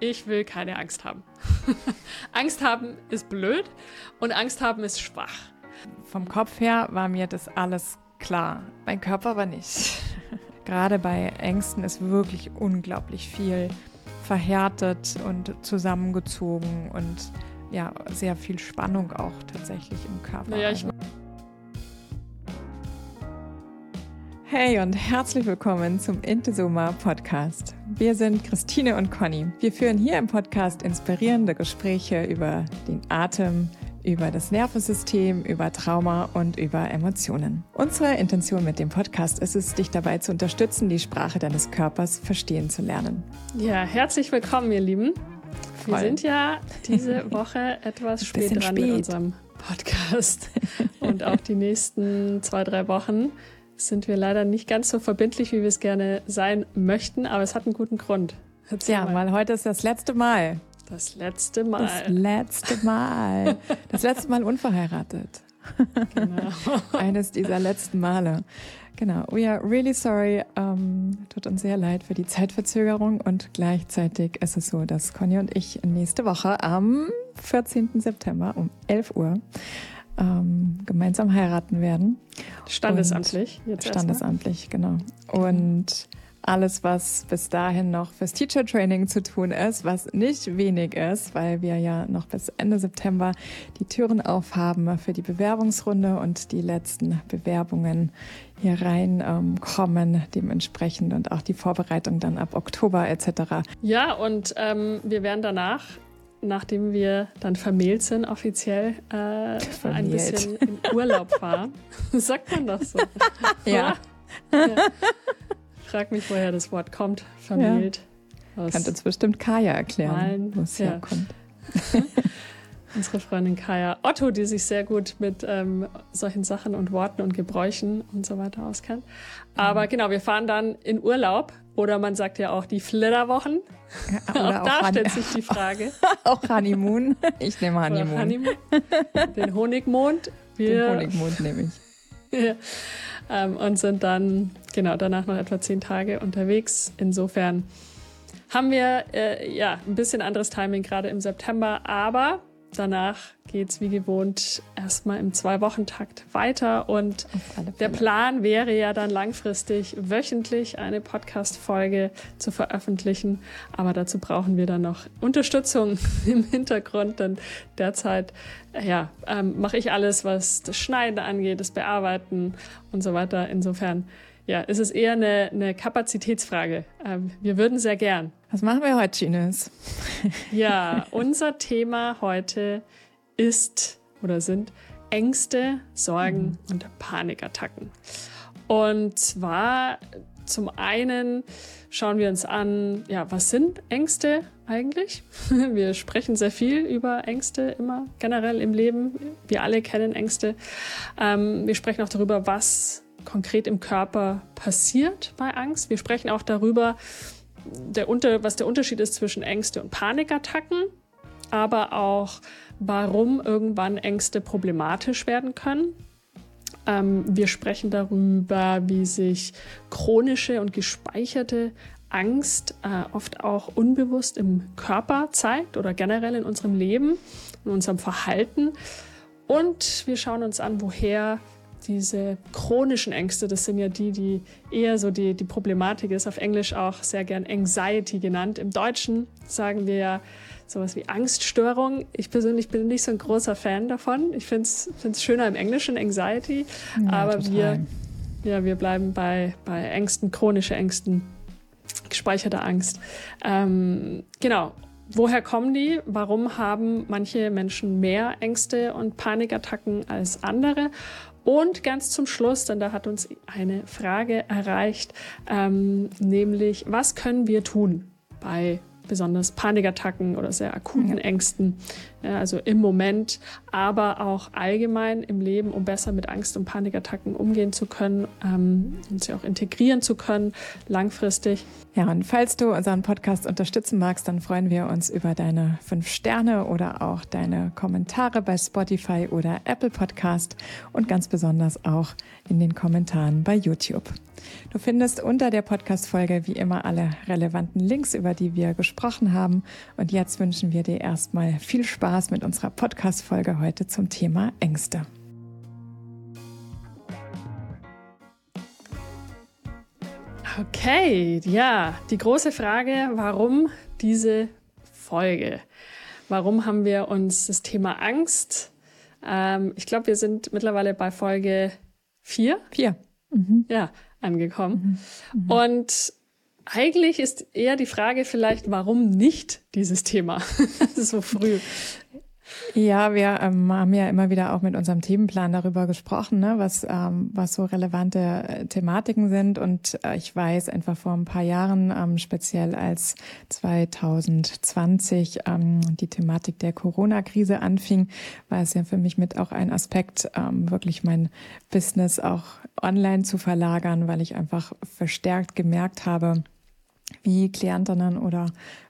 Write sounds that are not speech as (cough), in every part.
ich will keine Angst haben. (laughs) Angst haben ist blöd und Angst haben ist schwach. Vom Kopf her war mir das alles klar, mein Körper aber nicht. (laughs) Gerade bei Ängsten ist wirklich unglaublich viel verhärtet und zusammengezogen und ja, sehr viel Spannung auch tatsächlich im Körper. Naja, ich also Hey und herzlich willkommen zum Intesoma Podcast. Wir sind Christine und Conny. Wir führen hier im Podcast inspirierende Gespräche über den Atem, über das Nervensystem, über Trauma und über Emotionen. Unsere Intention mit dem Podcast ist es, dich dabei zu unterstützen, die Sprache deines Körpers verstehen zu lernen. Ja, herzlich willkommen, ihr Lieben. Voll. Wir sind ja diese (laughs) Woche etwas spät dran spät. mit unserem Podcast (laughs) und auch die nächsten zwei, drei Wochen sind wir leider nicht ganz so verbindlich, wie wir es gerne sein möchten, aber es hat einen guten Grund. Erzähl ja, mal. weil heute ist das letzte Mal. Das letzte Mal. Das letzte Mal. Das letzte Mal unverheiratet. Genau. (laughs) Eines dieser letzten Male. Genau. We are really sorry. Um, tut uns sehr leid für die Zeitverzögerung und gleichzeitig ist es so, dass Conny und ich nächste Woche am 14. September um 11 Uhr ähm, gemeinsam heiraten werden. Standesamtlich. Und jetzt standesamtlich, genau. Und alles, was bis dahin noch fürs Teacher Training zu tun ist, was nicht wenig ist, weil wir ja noch bis Ende September die Türen aufhaben für die Bewerbungsrunde und die letzten Bewerbungen hier reinkommen ähm, dementsprechend und auch die Vorbereitung dann ab Oktober etc. Ja, und ähm, wir werden danach nachdem wir dann vermählt sind, offiziell äh, ein bisschen in Urlaub fahren. (laughs) Sagt man das so? (laughs) ja. ja. Frag mich, woher das Wort kommt, vermählt. Ja. Kann uns bestimmt Kaya erklären, wo es ja. herkommt. (laughs) Unsere Freundin Kaya Otto, die sich sehr gut mit ähm, solchen Sachen und Worten und Gebräuchen und so weiter auskennt. Aber mhm. genau, wir fahren dann in Urlaub oder man sagt ja auch die Flitterwochen. Ja, auch, auch da stellt sich die Frage. (laughs) auch Honeymoon. Ich nehme Honeymoon. Honeymoon. Den Honigmond. Wir, Den Honigmond nehme ich. ja. (laughs) ähm, und sind dann genau danach noch etwa zehn Tage unterwegs. Insofern haben wir äh, ja ein bisschen anderes Timing gerade im September, aber Danach geht es wie gewohnt erstmal im Zwei-Wochen-Takt weiter und der Plan wäre ja dann langfristig wöchentlich eine Podcast-Folge zu veröffentlichen. Aber dazu brauchen wir dann noch Unterstützung (laughs) im Hintergrund, denn derzeit ja, ähm, mache ich alles, was das Schneiden angeht, das Bearbeiten und so weiter. Insofern ja, ist es eher eine, eine Kapazitätsfrage. Ähm, wir würden sehr gern. Was machen wir heute, Chines? (laughs) ja, unser Thema heute ist oder sind Ängste, Sorgen mhm. und Panikattacken. Und zwar zum einen schauen wir uns an, ja, was sind Ängste eigentlich? (laughs) Wir sprechen sehr viel über Ängste immer generell im Leben. Wir alle kennen Ängste. Ähm, wir sprechen auch darüber, was konkret im Körper passiert bei Angst. Wir sprechen auch darüber, der Unter was der Unterschied ist zwischen Ängste und Panikattacken, aber auch, warum irgendwann Ängste problematisch werden können. Ähm, wir sprechen darüber, wie sich chronische und gespeicherte Angst äh, oft auch unbewusst im Körper zeigt oder generell in unserem Leben, in unserem Verhalten. Und wir schauen uns an, woher diese chronischen Ängste, das sind ja die, die eher so die, die Problematik ist, auf Englisch auch sehr gern Anxiety genannt. Im Deutschen sagen wir ja sowas wie Angststörung. Ich persönlich bin nicht so ein großer Fan davon. Ich finde es schöner im Englischen, Anxiety. Ja, aber wir, ja, wir bleiben bei, bei Ängsten, chronische Ängsten, gespeicherte Angst. Ähm, genau. Woher kommen die? Warum haben manche Menschen mehr Ängste und Panikattacken als andere? Und ganz zum Schluss, denn da hat uns eine Frage erreicht, ähm, nämlich was können wir tun bei besonders Panikattacken oder sehr akuten Ängsten, ja, also im Moment, aber auch allgemein im Leben, um besser mit Angst und Panikattacken umgehen zu können ähm, und sie auch integrieren zu können, langfristig. Ja, und falls du unseren Podcast unterstützen magst, dann freuen wir uns über deine fünf Sterne oder auch deine Kommentare bei Spotify oder Apple Podcast und ganz besonders auch in den Kommentaren bei YouTube. Du findest unter der Podcast-Folge wie immer alle relevanten Links, über die wir gesprochen haben. Und jetzt wünschen wir dir erstmal viel Spaß mit unserer Podcast-Folge heute zum Thema Ängste. Okay, ja, die große Frage, warum diese Folge? Warum haben wir uns das Thema Angst? Ähm, ich glaube, wir sind mittlerweile bei Folge vier. Vier. Mhm. Ja, angekommen. Mhm. Mhm. Und eigentlich ist eher die Frage vielleicht, warum nicht dieses Thema (laughs) so früh? Ja, wir ähm, haben ja immer wieder auch mit unserem Themenplan darüber gesprochen, ne, was, ähm, was so relevante äh, Thematiken sind. Und äh, ich weiß einfach vor ein paar Jahren, ähm, speziell als 2020 ähm, die Thematik der Corona-Krise anfing, war es ja für mich mit auch ein Aspekt, ähm, wirklich mein Business auch online zu verlagern, weil ich einfach verstärkt gemerkt habe, wie Klientinnen oder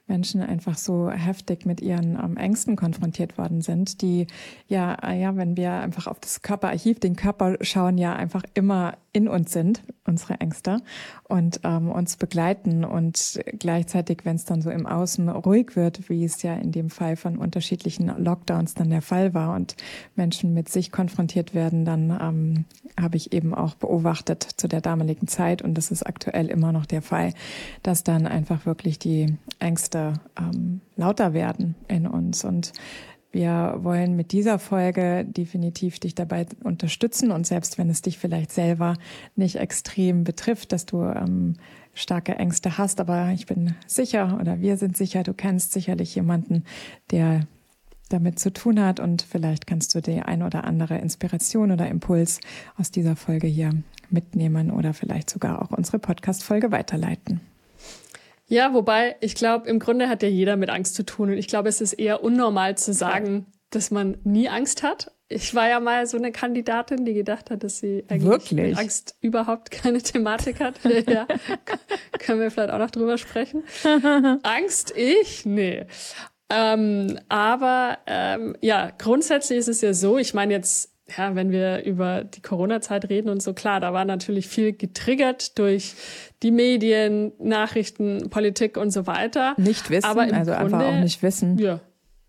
Menschen einfach so heftig mit ihren ähm, Ängsten konfrontiert worden sind, die ja, äh, ja, wenn wir einfach auf das Körperarchiv, den Körper schauen, ja einfach immer in uns sind, unsere Ängste, und ähm, uns begleiten und gleichzeitig, wenn es dann so im Außen ruhig wird, wie es ja in dem Fall von unterschiedlichen Lockdowns dann der Fall war und Menschen mit sich konfrontiert werden, dann ähm, habe ich eben auch beobachtet zu der damaligen Zeit und das ist aktuell immer noch der Fall, dass dann einfach wirklich die Ängste ähm, lauter werden in uns. Und wir wollen mit dieser Folge definitiv dich dabei unterstützen. Und selbst wenn es dich vielleicht selber nicht extrem betrifft, dass du ähm, starke Ängste hast, aber ich bin sicher oder wir sind sicher, du kennst sicherlich jemanden, der damit zu tun hat. Und vielleicht kannst du die ein oder andere Inspiration oder Impuls aus dieser Folge hier mitnehmen oder vielleicht sogar auch unsere Podcast-Folge weiterleiten. Ja, wobei ich glaube, im Grunde hat ja jeder mit Angst zu tun. Und ich glaube, es ist eher unnormal zu sagen, dass man nie Angst hat. Ich war ja mal so eine Kandidatin, die gedacht hat, dass sie eigentlich Wirklich? mit Angst überhaupt keine Thematik hat. (laughs) ja, können wir vielleicht auch noch drüber sprechen. (laughs) Angst, ich? Nee. Ähm, aber ähm, ja, grundsätzlich ist es ja so, ich meine jetzt ja, wenn wir über die Corona-Zeit reden und so, klar, da war natürlich viel getriggert durch die Medien, Nachrichten, Politik und so weiter. Nicht wissen, Aber also Grunde, einfach auch nicht wissen. Ja.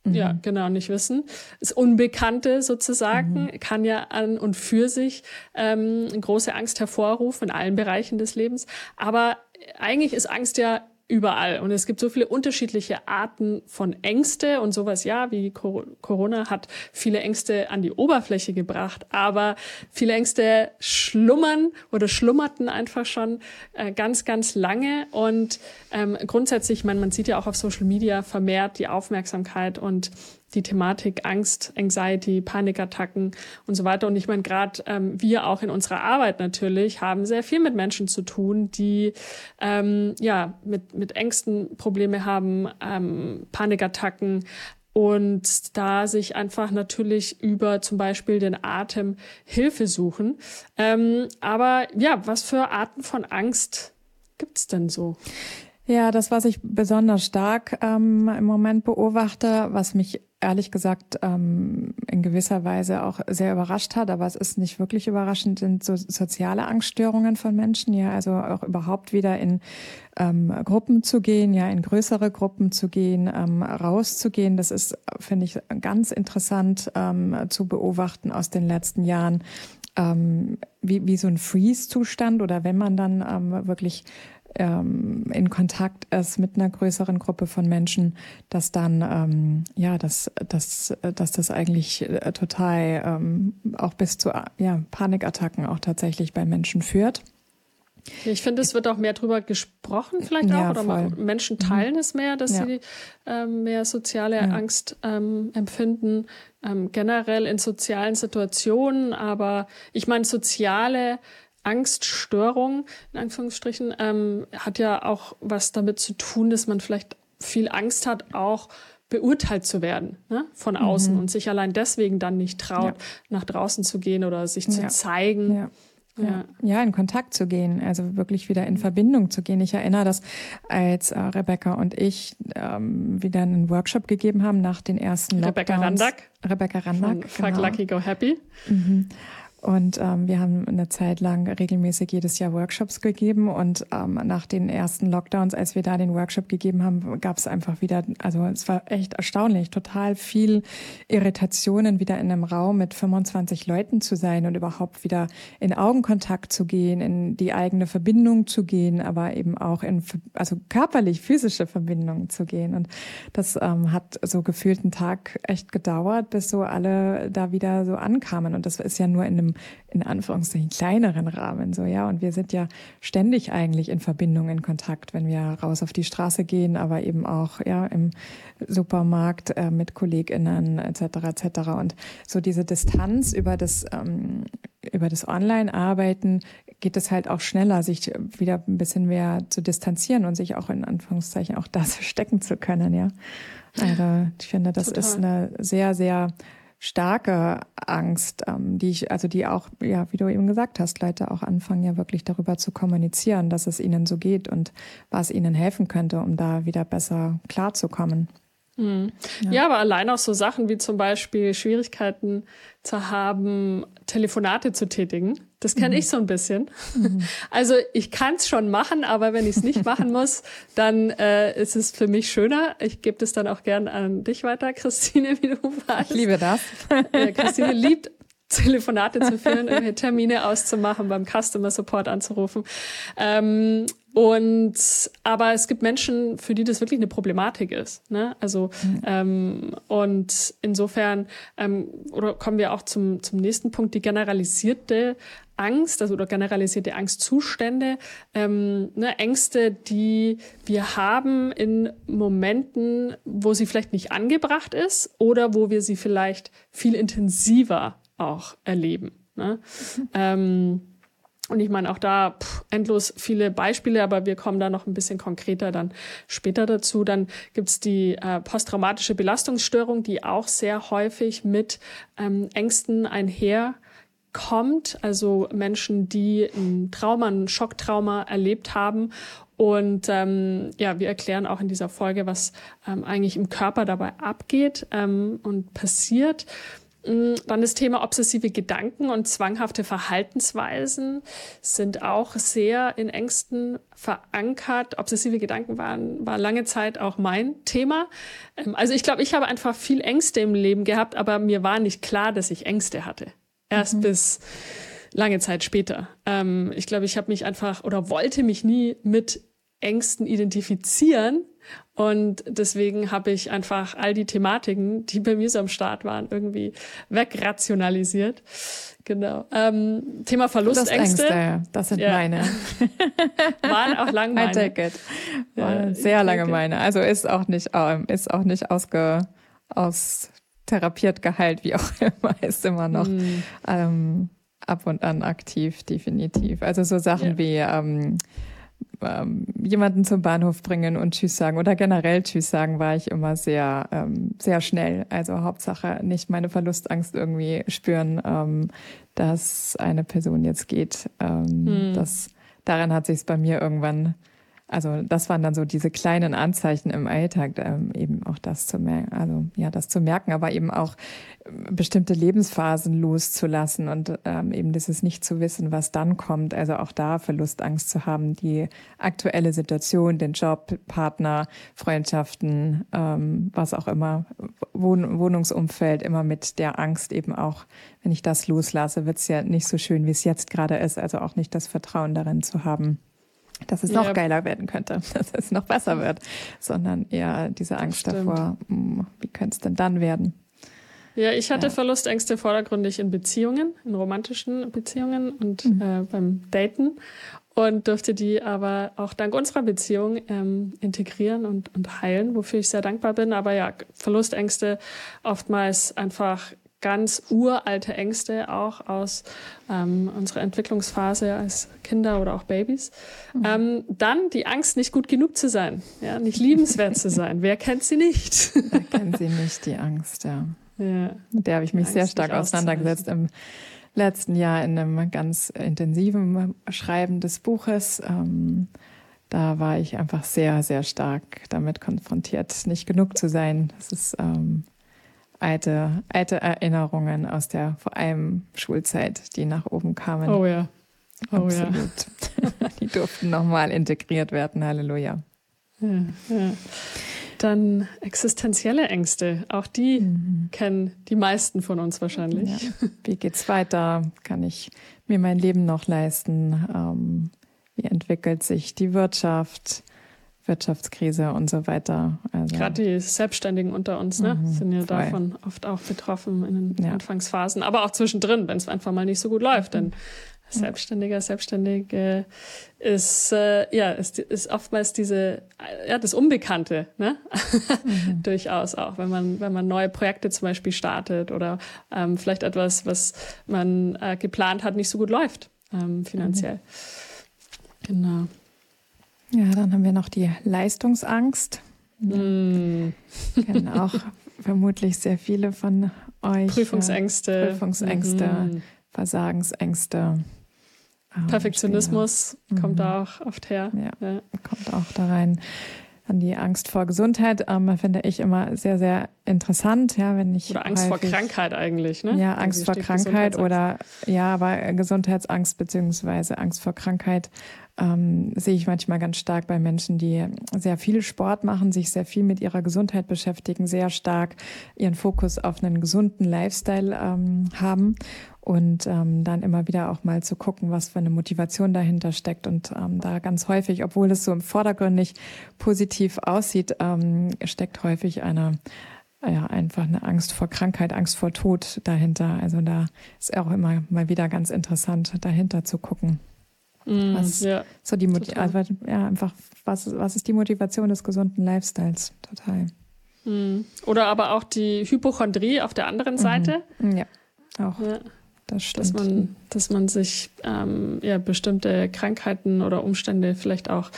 Mhm. Ja, genau, nicht wissen. Das Unbekannte sozusagen mhm. kann ja an und für sich ähm, große Angst hervorrufen in allen Bereichen des Lebens. Aber eigentlich ist Angst ja überall. Und es gibt so viele unterschiedliche Arten von Ängste und sowas, ja, wie Corona hat viele Ängste an die Oberfläche gebracht, aber viele Ängste schlummern oder schlummerten einfach schon äh, ganz, ganz lange. Und ähm, grundsätzlich, man, man sieht ja auch auf Social Media vermehrt die Aufmerksamkeit und die Thematik Angst, Anxiety, Panikattacken und so weiter. Und ich meine, gerade ähm, wir auch in unserer Arbeit natürlich haben sehr viel mit Menschen zu tun, die ähm, ja mit, mit Ängsten Probleme haben, ähm, Panikattacken, und da sich einfach natürlich über zum Beispiel den Atem Hilfe suchen. Ähm, aber ja, was für Arten von Angst gibt's denn so? Ja, das, was ich besonders stark ähm, im Moment beobachte, was mich ehrlich gesagt ähm, in gewisser Weise auch sehr überrascht hat, aber es ist nicht wirklich überraschend, sind so soziale Angststörungen von Menschen, ja, also auch überhaupt wieder in ähm, Gruppen zu gehen, ja, in größere Gruppen zu gehen, ähm, rauszugehen. Das ist, finde ich, ganz interessant ähm, zu beobachten aus den letzten Jahren, ähm, wie, wie so ein Freeze-Zustand oder wenn man dann ähm, wirklich ähm, in Kontakt ist mit einer größeren Gruppe von Menschen, dass dann ähm, ja, dass, dass, dass das eigentlich äh, total ähm, auch bis zu ja, Panikattacken auch tatsächlich bei Menschen führt. Ich finde, es wird auch mehr drüber gesprochen, vielleicht auch, ja, oder voll. Menschen mhm. teilen mhm. es mehr, dass ja. sie ähm, mehr soziale ja. Angst ähm, empfinden, ähm, generell in sozialen Situationen. Aber ich meine, soziale Angststörung, in Anführungsstrichen, ähm, hat ja auch was damit zu tun, dass man vielleicht viel Angst hat, auch beurteilt zu werden ne, von außen mhm. und sich allein deswegen dann nicht traut, ja. nach draußen zu gehen oder sich zu ja. zeigen. Ja. Ja. ja, in Kontakt zu gehen, also wirklich wieder in Verbindung zu gehen. Ich erinnere das, als äh, Rebecca und ich ähm, wieder einen Workshop gegeben haben nach den ersten Lockdowns. Rebecca Randack. Rebecca Randack. Von Fuck genau. Lucky Go Happy. Mhm. Und ähm, wir haben eine Zeit lang regelmäßig jedes Jahr Workshops gegeben. Und ähm, nach den ersten Lockdowns, als wir da den Workshop gegeben haben, gab es einfach wieder, also es war echt erstaunlich, total viel Irritationen, wieder in einem Raum mit 25 Leuten zu sein und überhaupt wieder in Augenkontakt zu gehen, in die eigene Verbindung zu gehen, aber eben auch in, also körperlich, physische Verbindungen zu gehen. Und das ähm, hat so gefühlt einen Tag echt gedauert, bis so alle da wieder so ankamen. Und das ist ja nur in einem in Anführungszeichen kleineren Rahmen so ja und wir sind ja ständig eigentlich in Verbindung in Kontakt wenn wir raus auf die Straße gehen aber eben auch ja im Supermarkt äh, mit Kolleginnen etc etc und so diese Distanz über das ähm, über das Online-Arbeiten geht es halt auch schneller, sich wieder ein bisschen mehr zu distanzieren und sich auch in Anführungszeichen auch (laughs) das verstecken zu können, ja. Also ich finde, das Total. ist eine sehr, sehr starke Angst, ähm, die ich, also die auch, ja, wie du eben gesagt hast, Leute auch anfangen ja wirklich darüber zu kommunizieren, dass es ihnen so geht und was ihnen helfen könnte, um da wieder besser klarzukommen. Mhm. Ja. ja, aber allein auch so Sachen wie zum Beispiel Schwierigkeiten zu haben, Telefonate zu tätigen. Das kenne mhm. ich so ein bisschen. Mhm. (laughs) Also ich kann es schon machen, aber wenn ich es nicht machen muss, dann äh, ist es für mich schöner. Ich gebe das dann auch gern an dich weiter, (laughs) Christine, wie du weißt. Ich liebe das. Äh, Christine liebt Telefonate zu führen, irgendwelche Termine auszumachen, beim Customer Support anzurufen. Ähm, und aber es gibt Menschen, für die das wirklich eine Problematik ist. Ne? Also mhm. ähm, und insofern ähm, oder kommen wir auch zum zum nächsten Punkt: die generalisierte Angst, also oder generalisierte Angstzustände, ähm, ne, Ängste, die wir haben in Momenten, wo sie vielleicht nicht angebracht ist oder wo wir sie vielleicht viel intensiver auch erleben. Ne? Mhm. Ähm, und ich meine auch da pff, endlos viele Beispiele, aber wir kommen da noch ein bisschen konkreter dann später dazu. Dann gibt's die äh, posttraumatische Belastungsstörung, die auch sehr häufig mit ähm, Ängsten einherkommt. Also Menschen, die ein Trauma, ein Schocktrauma erlebt haben. Und ähm, ja, wir erklären auch in dieser Folge, was ähm, eigentlich im Körper dabei abgeht ähm, und passiert. Mm, dann das Thema obsessive Gedanken und zwanghafte Verhaltensweisen sind auch sehr in Ängsten verankert. Obsessive Gedanken waren, war lange Zeit auch mein Thema. Ähm, also ich glaube, ich habe einfach viel Ängste im Leben gehabt, aber mir war nicht klar, dass ich Ängste hatte. Erst mhm. bis lange Zeit später. Ähm, ich glaube, ich habe mich einfach oder wollte mich nie mit Ängsten identifizieren, und deswegen habe ich einfach all die Thematiken, die bei mir so am Start waren, irgendwie wegrationalisiert. Genau. Ähm, Thema Verlustängste. Das, ja. das sind ja. meine. (laughs) Waren auch lang meine. I take it. Waren ja, sehr lange meine. Also ist auch nicht, ähm, ist auch nicht ausge, aus therapiert geheilt, wie auch (laughs) immer, ist immer noch mm. ähm, ab und an aktiv, definitiv. Also so Sachen yeah. wie ähm, ähm, jemanden zum Bahnhof bringen und Tschüss sagen oder generell Tschüss sagen, war ich immer sehr, ähm, sehr schnell. Also Hauptsache nicht meine Verlustangst irgendwie spüren, ähm, dass eine Person jetzt geht. Ähm, hm. Das, daran hat sich es bei mir irgendwann also das waren dann so diese kleinen Anzeichen im Alltag, ähm, eben auch das zu merken, also ja, das zu merken, aber eben auch äh, bestimmte Lebensphasen loszulassen und ähm, eben dieses nicht zu wissen, was dann kommt. Also auch da Verlustangst zu haben, die aktuelle Situation, den Job, Partner, Freundschaften, ähm, was auch immer, Wohn Wohnungsumfeld, immer mit der Angst eben auch, wenn ich das loslasse, wird es ja nicht so schön, wie es jetzt gerade ist. Also auch nicht das Vertrauen darin zu haben dass es noch geiler werden könnte, (laughs) dass es noch besser wird, sondern eher diese Angst davor, hm, wie könnte es denn dann werden? Ja, ich hatte ja. Verlustängste vordergründig in Beziehungen, in romantischen Beziehungen und mhm. äh, beim Daten und durfte die aber auch dank unserer Beziehung ähm, integrieren und, und heilen, wofür ich sehr dankbar bin. Aber ja, Verlustängste oftmals einfach ganz uralte Ängste auch aus ähm, unserer Entwicklungsphase als Kinder oder auch Babys. Mhm. Ähm, dann die Angst, nicht gut genug zu sein, ja, nicht liebenswert zu sein. Wer kennt sie nicht? Wer kennt sie nicht, die Angst, ja. ja. Mit der habe ich mich sehr stark auseinandergesetzt im letzten Jahr in einem ganz intensiven Schreiben des Buches. Ähm, da war ich einfach sehr, sehr stark damit konfrontiert, nicht genug zu sein. Das ist ähm, alte, alte Erinnerungen aus der vor allem Schulzeit, die nach oben kamen. Oh ja. Oh Absolut. ja. (laughs) die durften nochmal integriert werden. Halleluja. Ja, ja. Dann existenzielle Ängste. Auch die mhm. kennen die meisten von uns wahrscheinlich. Ja. Wie geht's weiter? Kann ich mir mein Leben noch leisten? Ähm, wie entwickelt sich die Wirtschaft? Wirtschaftskrise und so weiter. Also, Gerade die Selbstständigen unter uns ne, mhm, sind ja voll. davon oft auch betroffen in den ja. Anfangsphasen, aber auch zwischendrin, wenn es einfach mal nicht so gut läuft. Denn Selbstständiger, Selbstständige ist, äh, ja, ist, ist oftmals diese, ja, das Unbekannte, ne? Mhm. (laughs) Durchaus auch, wenn man, wenn man neue Projekte zum Beispiel startet oder ähm, vielleicht etwas, was man äh, geplant hat, nicht so gut läuft, ähm, finanziell. Mhm. Genau. Ja, dann haben wir noch die Leistungsangst. Mhm. Kennen auch (laughs) vermutlich sehr viele von euch. Prüfungsängste. Prüfungsängste, mhm. Versagensängste. Ähm, Perfektionismus mhm. kommt da auch oft her. Ja, ja, kommt auch da rein. Dann die Angst vor Gesundheit ähm, finde ich immer sehr, sehr interessant. Ja, wenn ich oder Angst häufig, vor Krankheit eigentlich, ne? Ja, Angst vor Krankheit oder ja, aber Gesundheitsangst beziehungsweise Angst vor Krankheit ähm, sehe ich manchmal ganz stark bei Menschen, die sehr viel Sport machen, sich sehr viel mit ihrer Gesundheit beschäftigen, sehr stark ihren Fokus auf einen gesunden Lifestyle ähm, haben und ähm, dann immer wieder auch mal zu gucken, was für eine Motivation dahinter steckt und ähm, da ganz häufig, obwohl es so im Vordergrund nicht positiv aussieht, ähm, steckt häufig eine ja, einfach eine Angst vor Krankheit, Angst vor Tod dahinter. Also da ist auch immer mal wieder ganz interessant, dahinter zu gucken. Mm, was ja, so die also, ja, einfach, was, was ist die Motivation des gesunden Lifestyles? Total. Mm. Oder aber auch die Hypochondrie auf der anderen Seite. Mhm. Ja, auch. Ja. Das stimmt. Dass man, dass man sich ähm, ja, bestimmte Krankheiten oder Umstände vielleicht auch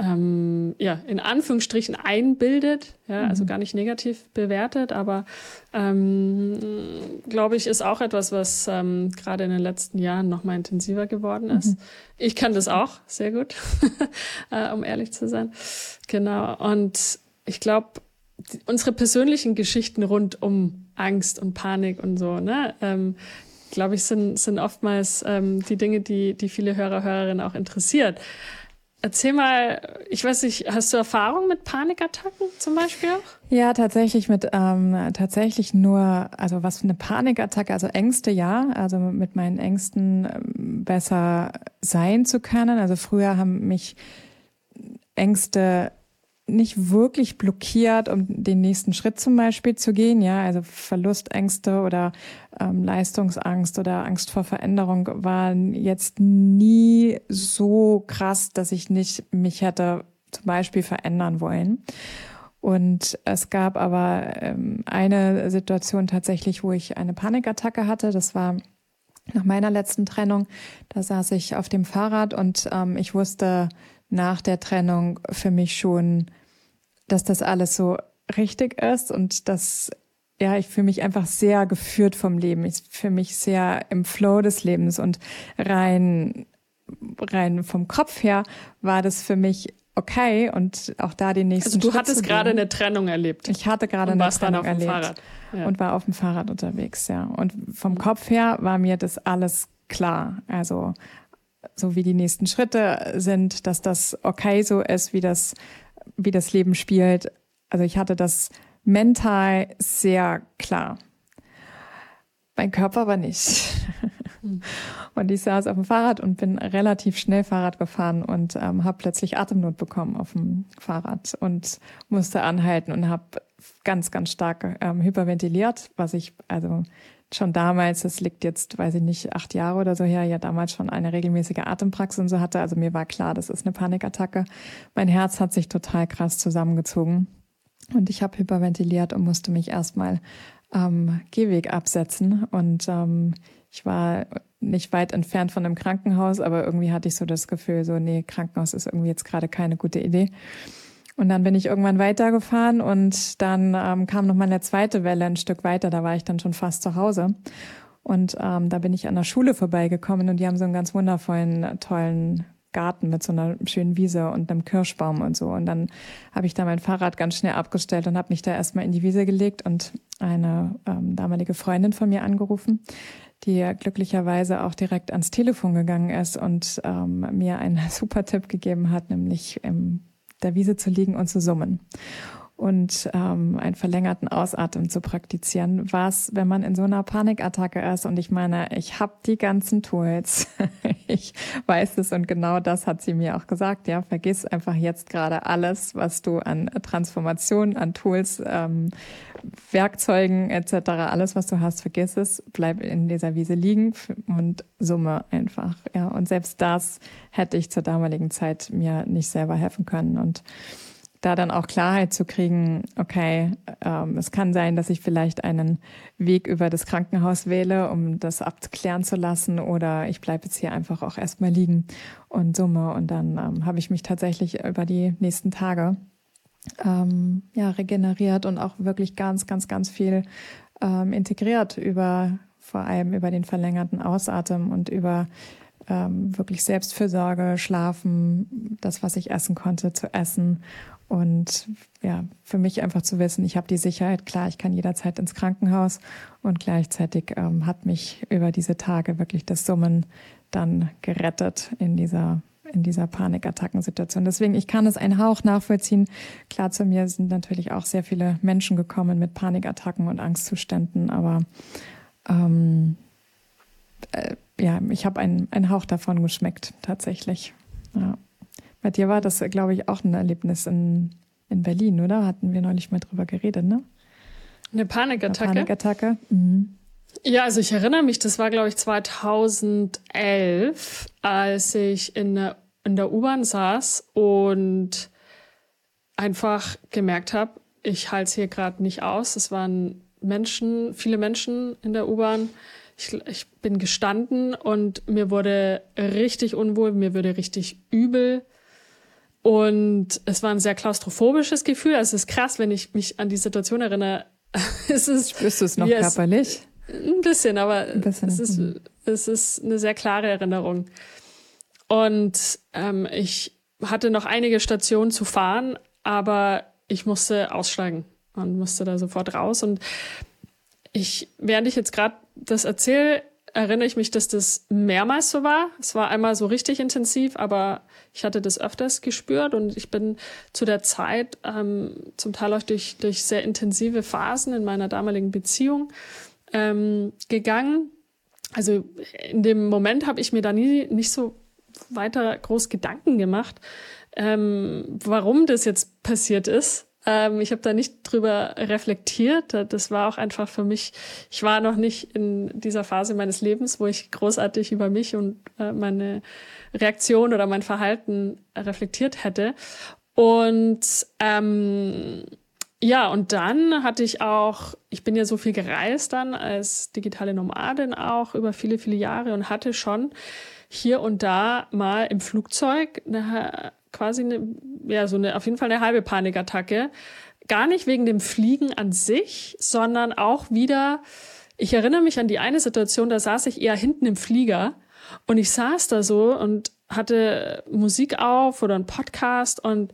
ähm, ja, in Anführungsstrichen einbildet, ja, mhm. also gar nicht negativ bewertet, aber ähm, glaube ich, ist auch etwas, was ähm, gerade in den letzten Jahren noch mal intensiver geworden ist. Mhm. Ich kann das auch sehr gut, (laughs) äh, um ehrlich zu sein. Genau. Und ich glaube, unsere persönlichen Geschichten rund um Angst und Panik und so, ne, ähm, glaube ich, sind, sind oftmals ähm, die Dinge, die, die viele Hörer, Hörerinnen auch interessiert. Erzähl mal, ich weiß nicht, hast du Erfahrung mit Panikattacken zum Beispiel? Ja, tatsächlich mit ähm, tatsächlich nur, also was für eine Panikattacke, also Ängste ja, also mit meinen Ängsten ähm, besser sein zu können. Also früher haben mich Ängste nicht wirklich blockiert, um den nächsten Schritt zum Beispiel zu gehen. Ja, also Verlustängste oder ähm, Leistungsangst oder Angst vor Veränderung waren jetzt nie so krass, dass ich nicht mich hätte zum Beispiel verändern wollen. Und es gab aber ähm, eine Situation tatsächlich, wo ich eine Panikattacke hatte. Das war nach meiner letzten Trennung. Da saß ich auf dem Fahrrad und ähm, ich wusste nach der Trennung für mich schon, dass das alles so richtig ist und dass ja, ich fühle mich einfach sehr geführt vom Leben. Ich fühle mich sehr im Flow des Lebens und rein, rein vom Kopf her war das für mich okay und auch da die nächsten Also du Schritt hattest gerade eine Trennung erlebt. Ich hatte gerade eine Trennung erlebt ja. und war auf dem Fahrrad unterwegs, ja. Und vom Kopf her war mir das alles klar. Also so wie die nächsten Schritte sind, dass das okay so ist, wie das wie das Leben spielt. Also ich hatte das mental sehr klar. Mein Körper aber nicht. Hm. Und ich saß auf dem Fahrrad und bin relativ schnell Fahrrad gefahren und ähm, habe plötzlich Atemnot bekommen auf dem Fahrrad und musste anhalten und habe ganz, ganz stark ähm, hyperventiliert, was ich also schon damals, das liegt jetzt, weiß ich nicht, acht Jahre oder so her, ja damals schon eine regelmäßige Atempraxis und so hatte. Also mir war klar, das ist eine Panikattacke. Mein Herz hat sich total krass zusammengezogen und ich habe hyperventiliert und musste mich erstmal am Gehweg absetzen und ähm, ich war nicht weit entfernt von einem Krankenhaus, aber irgendwie hatte ich so das Gefühl, so, nee, Krankenhaus ist irgendwie jetzt gerade keine gute Idee. Und dann bin ich irgendwann weitergefahren und dann ähm, kam noch mal eine zweite Welle ein Stück weiter. Da war ich dann schon fast zu Hause. Und ähm, da bin ich an der Schule vorbeigekommen und die haben so einen ganz wundervollen, tollen Garten mit so einer schönen Wiese und einem Kirschbaum und so. Und dann habe ich da mein Fahrrad ganz schnell abgestellt und habe mich da erstmal in die Wiese gelegt und eine ähm, damalige Freundin von mir angerufen, die glücklicherweise auch direkt ans Telefon gegangen ist und ähm, mir einen (laughs) super Tipp gegeben hat, nämlich in der Wiese zu liegen und zu summen und ähm, einen verlängerten Ausatmen zu praktizieren. Was, wenn man in so einer Panikattacke ist und ich meine, ich habe die ganzen Tools, (laughs) ich weiß es und genau das hat sie mir auch gesagt. Ja, vergiss einfach jetzt gerade alles, was du an Transformation, an Tools, ähm, Werkzeugen etc., alles, was du hast, vergiss es, bleib in dieser Wiese liegen und summe einfach. Ja, und selbst das hätte ich zur damaligen Zeit mir nicht selber helfen können und da dann auch Klarheit zu kriegen, okay, ähm, es kann sein, dass ich vielleicht einen Weg über das Krankenhaus wähle, um das abklären zu lassen, oder ich bleibe jetzt hier einfach auch erstmal liegen und summe. Und dann ähm, habe ich mich tatsächlich über die nächsten Tage ähm, ja, regeneriert und auch wirklich ganz, ganz, ganz viel ähm, integriert über vor allem über den verlängerten Ausatmen und über ähm, wirklich Selbstfürsorge, Schlafen, das, was ich essen konnte, zu essen und ja, für mich einfach zu wissen, ich habe die Sicherheit, klar, ich kann jederzeit ins Krankenhaus und gleichzeitig ähm, hat mich über diese Tage wirklich das Summen dann gerettet in dieser in dieser Panikattackensituation. Deswegen, ich kann es einen Hauch nachvollziehen. Klar, zu mir sind natürlich auch sehr viele Menschen gekommen mit Panikattacken und Angstzuständen, aber ähm, äh, ja, ich habe einen, einen Hauch davon geschmeckt, tatsächlich. Ja. Bei dir war das, glaube ich, auch ein Erlebnis in, in Berlin, oder? Hatten wir neulich mal drüber geredet, ne? Eine Panikattacke. Eine Panikattacke. Mhm. Ja, also ich erinnere mich, das war, glaube ich, 2011, als ich in der, in der U-Bahn saß und einfach gemerkt habe, ich halte es hier gerade nicht aus. Es waren Menschen, viele Menschen in der U-Bahn. Ich, ich bin gestanden und mir wurde richtig unwohl, mir wurde richtig übel. Und es war ein sehr klaustrophobisches Gefühl. Also es ist krass, wenn ich mich an die Situation erinnere. (laughs) es ist, Spürst du es noch körperlich? Es, ein bisschen, aber ein bisschen. Es, ist, mhm. es ist eine sehr klare Erinnerung. Und ähm, ich hatte noch einige Stationen zu fahren, aber ich musste aussteigen und musste da sofort raus. Und ich, während ich jetzt gerade das erzähle, erinnere ich mich, dass das mehrmals so war. Es war einmal so richtig intensiv, aber ich hatte das öfters gespürt und ich bin zu der Zeit ähm, zum Teil auch durch, durch sehr intensive Phasen in meiner damaligen Beziehung ähm, gegangen. Also in dem Moment habe ich mir da nie nicht so weiter groß Gedanken gemacht, ähm, warum das jetzt passiert ist. Ähm, ich habe da nicht drüber reflektiert. Das war auch einfach für mich, ich war noch nicht in dieser Phase meines Lebens, wo ich großartig über mich und äh, meine Reaktion oder mein Verhalten reflektiert hätte. Und ähm, ja, und dann hatte ich auch, ich bin ja so viel gereist dann als digitale Nomadin auch über viele, viele Jahre und hatte schon hier und da mal im Flugzeug eine quasi eine, ja, so eine, auf jeden Fall eine halbe Panikattacke. Gar nicht wegen dem Fliegen an sich, sondern auch wieder, ich erinnere mich an die eine Situation, da saß ich eher hinten im Flieger und ich saß da so und hatte Musik auf oder einen Podcast und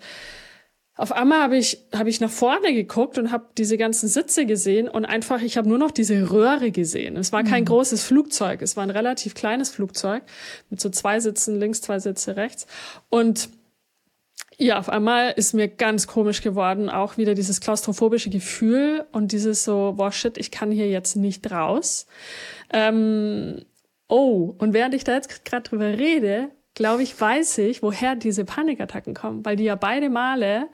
auf einmal habe ich, hab ich nach vorne geguckt und habe diese ganzen Sitze gesehen und einfach, ich habe nur noch diese Röhre gesehen. Es war kein mhm. großes Flugzeug, es war ein relativ kleines Flugzeug mit so zwei Sitzen links, zwei Sitze rechts. Und ja, auf einmal ist mir ganz komisch geworden, auch wieder dieses klaustrophobische Gefühl und dieses so, boah, shit, ich kann hier jetzt nicht raus. Ähm, oh, und während ich da jetzt gerade drüber rede, glaube ich, weiß ich, woher diese Panikattacken kommen, weil die ja beide Male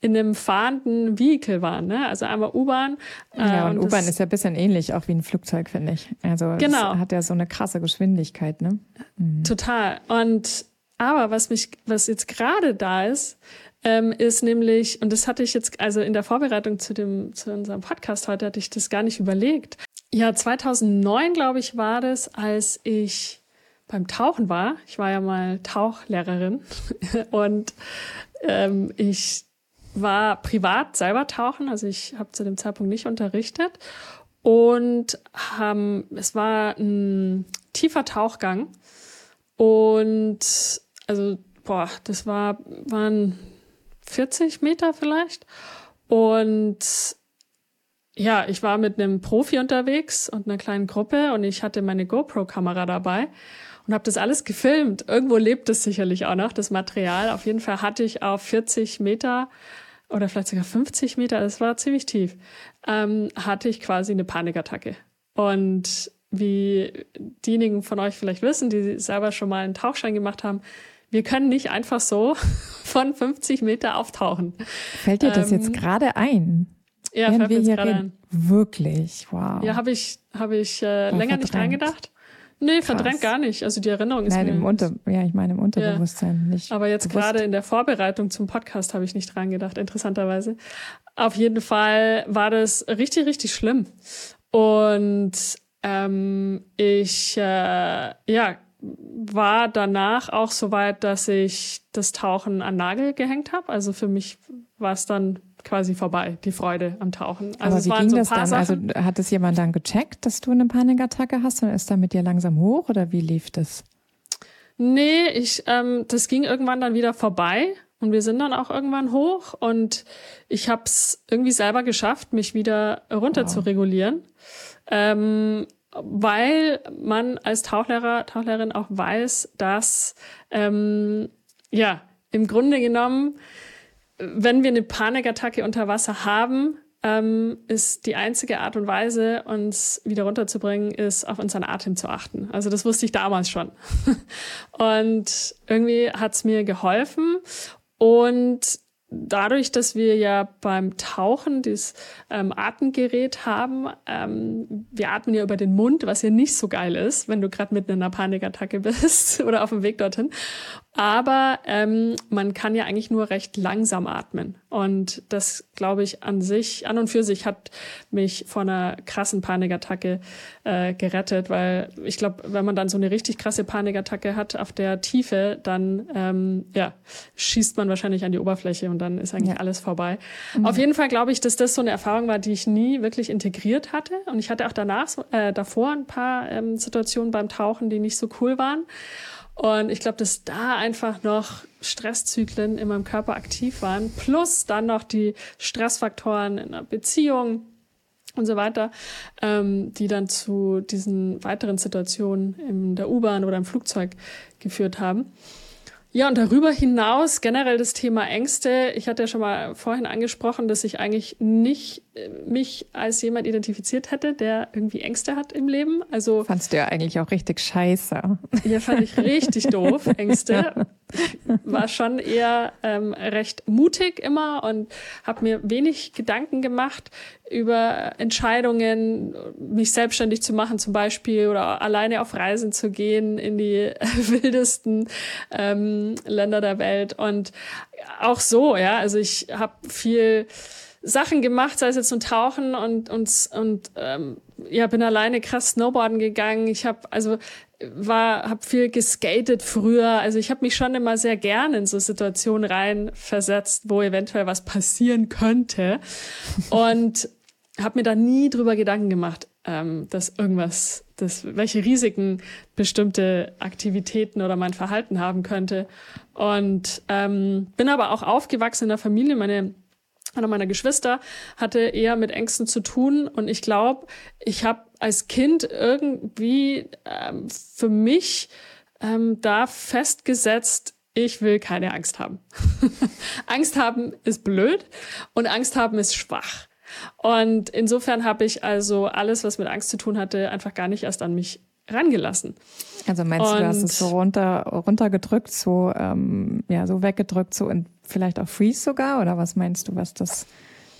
in einem fahrenden Vehikel waren, ne? Also einmal U-Bahn. Äh, ja, und, und U-Bahn ist ja ein bisschen ähnlich, auch wie ein Flugzeug, finde ich. Also genau. hat ja so eine krasse Geschwindigkeit, ne? Mhm. Total. Und aber was mich, was jetzt gerade da ist, ähm, ist nämlich, und das hatte ich jetzt, also in der Vorbereitung zu dem, zu unserem Podcast heute hatte ich das gar nicht überlegt. Ja, 2009, glaube ich, war das, als ich beim Tauchen war. Ich war ja mal Tauchlehrerin (laughs) und ähm, ich war privat selber tauchen, also ich habe zu dem Zeitpunkt nicht unterrichtet und haben, es war ein tiefer Tauchgang und also, boah, das war, waren 40 Meter vielleicht und ja, ich war mit einem Profi unterwegs und einer kleinen Gruppe und ich hatte meine GoPro-Kamera dabei und habe das alles gefilmt. Irgendwo lebt es sicherlich auch noch, das Material. Auf jeden Fall hatte ich auf 40 Meter oder vielleicht sogar 50 Meter, es war ziemlich tief, ähm, hatte ich quasi eine Panikattacke. Und wie diejenigen von euch vielleicht wissen, die selber schon mal einen Tauchschein gemacht haben, wir können nicht einfach so (laughs) von 50 Meter auftauchen. Fällt dir das ähm, jetzt gerade ein? Ja, fällt mir jetzt gerade ein. Wirklich, wow. Ja, habe ich, hab ich äh, länger verdrängt. nicht dran gedacht. Nee, Krass. verdrängt gar nicht. Also die Erinnerung ist Nein, mir im Unter, ja, ich meine im Unterbewusstsein ja. nicht. Aber jetzt gerade in der Vorbereitung zum Podcast habe ich nicht dran gedacht, interessanterweise. Auf jeden Fall war das richtig, richtig schlimm. Und ähm, ich, äh, ja, war danach auch so weit, dass ich das Tauchen an Nagel gehängt habe. Also für mich war es dann quasi vorbei, die Freude am Tauchen. Also Aber wie ging so das dann? Also Sachen. Also hat es jemand dann gecheckt, dass du eine Panikattacke hast und ist dann mit dir langsam hoch oder wie lief das? Nee, ich, ähm, das ging irgendwann dann wieder vorbei und wir sind dann auch irgendwann hoch und ich habe es irgendwie selber geschafft, mich wieder runter wow. zu regulieren. Ähm, weil man als Tauchlehrer, Tauchlehrerin auch weiß, dass ähm, ja im Grunde genommen wenn wir eine Panikattacke unter Wasser haben, ähm, ist die einzige Art und Weise, uns wieder runterzubringen, ist auf unseren Atem zu achten. Also das wusste ich damals schon. (laughs) und irgendwie hat's mir geholfen. Und dadurch, dass wir ja beim Tauchen dieses ähm, Atemgerät haben, ähm, wir atmen ja über den Mund, was ja nicht so geil ist, wenn du gerade mitten in einer Panikattacke (laughs) bist oder auf dem Weg dorthin. Aber ähm, man kann ja eigentlich nur recht langsam atmen. Und das, glaube ich, an sich, an und für sich hat mich vor einer krassen Panikattacke äh, gerettet, weil ich glaube, wenn man dann so eine richtig krasse Panikattacke hat auf der Tiefe, dann ähm, ja, schießt man wahrscheinlich an die Oberfläche und dann ist eigentlich ja. alles vorbei. Mhm. Auf jeden Fall glaube ich, dass das so eine Erfahrung war, die ich nie wirklich integriert hatte. Und ich hatte auch danach, äh, davor ein paar ähm, Situationen beim Tauchen, die nicht so cool waren. Und ich glaube, dass da einfach noch Stresszyklen in meinem Körper aktiv waren, plus dann noch die Stressfaktoren in einer Beziehung und so weiter, ähm, die dann zu diesen weiteren Situationen in der U-Bahn oder im Flugzeug geführt haben. Ja, und darüber hinaus generell das Thema Ängste. Ich hatte ja schon mal vorhin angesprochen, dass ich eigentlich nicht äh, mich als jemand identifiziert hätte, der irgendwie Ängste hat im Leben. Also fandst du ja eigentlich auch richtig scheiße. Ja, fand ich richtig doof, Ängste. (laughs) Ich war schon eher ähm, recht mutig immer und habe mir wenig Gedanken gemacht über Entscheidungen, mich selbstständig zu machen zum Beispiel oder alleine auf Reisen zu gehen in die (laughs) wildesten ähm, Länder der Welt. Und auch so, ja, also ich habe viel Sachen gemacht, sei es jetzt zum Tauchen und und und ähm, ja, bin alleine krass Snowboarden gegangen. Ich habe also war habe viel geskatet früher. Also ich habe mich schon immer sehr gerne in so Situationen rein versetzt, wo eventuell was passieren könnte und (laughs) habe mir da nie drüber Gedanken gemacht, ähm, dass irgendwas, dass welche Risiken bestimmte Aktivitäten oder mein Verhalten haben könnte. Und ähm, bin aber auch aufgewachsen in der Familie. Meine einer meiner Geschwister hatte eher mit Ängsten zu tun und ich glaube, ich habe als Kind irgendwie ähm, für mich ähm, da festgesetzt, ich will keine Angst haben. (laughs) Angst haben ist blöd und Angst haben ist schwach. Und insofern habe ich also alles, was mit Angst zu tun hatte, einfach gar nicht erst an mich rangelassen. Also meinst und, du, du hast es so runter, runtergedrückt, so, ähm, ja, so weggedrückt, so in vielleicht auch Freeze sogar? Oder was meinst du, was das,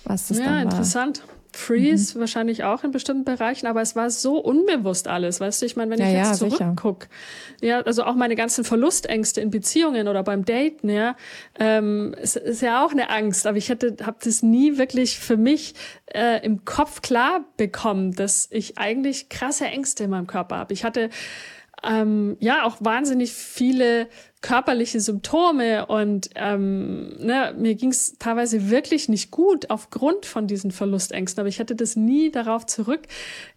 was das ja, dann war? Ja, interessant. Freeze mhm. wahrscheinlich auch in bestimmten Bereichen, aber es war so unbewusst alles, weißt du? Ich meine, wenn ich ja, jetzt ja, zurückguck, ja, also auch meine ganzen Verlustängste in Beziehungen oder beim Daten, ja, ähm, es ist ja auch eine Angst, aber ich hätte, habe das nie wirklich für mich äh, im Kopf klar bekommen, dass ich eigentlich krasse Ängste in meinem Körper habe. Ich hatte ähm, ja auch wahnsinnig viele körperliche Symptome und ähm, ne, mir ging es teilweise wirklich nicht gut aufgrund von diesen Verlustängsten. Aber ich hätte das nie darauf zurück,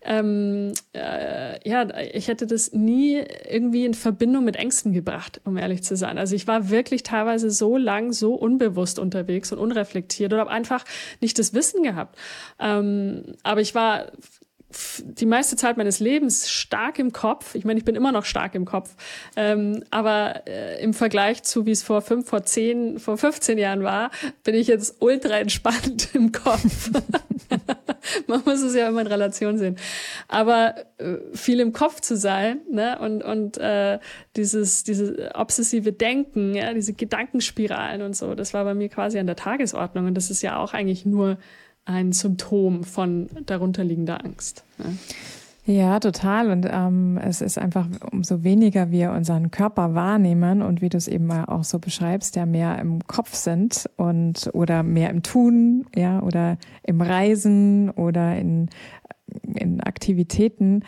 ähm, äh, ja, ich hätte das nie irgendwie in Verbindung mit Ängsten gebracht, um ehrlich zu sein. Also ich war wirklich teilweise so lang, so unbewusst unterwegs und unreflektiert und habe einfach nicht das Wissen gehabt. Ähm, aber ich war die meiste Zeit meines Lebens stark im Kopf. Ich meine, ich bin immer noch stark im Kopf. Ähm, aber äh, im Vergleich zu, wie es vor fünf, vor zehn, vor 15 Jahren war, bin ich jetzt ultra entspannt (laughs) im Kopf. (laughs) Man muss es ja immer in Relation sehen. Aber äh, viel im Kopf zu sein ne? und, und äh, dieses, dieses obsessive Denken, ja, diese Gedankenspiralen und so, das war bei mir quasi an der Tagesordnung. Und das ist ja auch eigentlich nur ein Symptom von darunterliegender Angst. Ne? Ja, total. Und ähm, es ist einfach, umso weniger wir unseren Körper wahrnehmen und wie du es eben auch so beschreibst, ja mehr im Kopf sind und oder mehr im Tun, ja, oder im Reisen oder in, in Aktivitäten,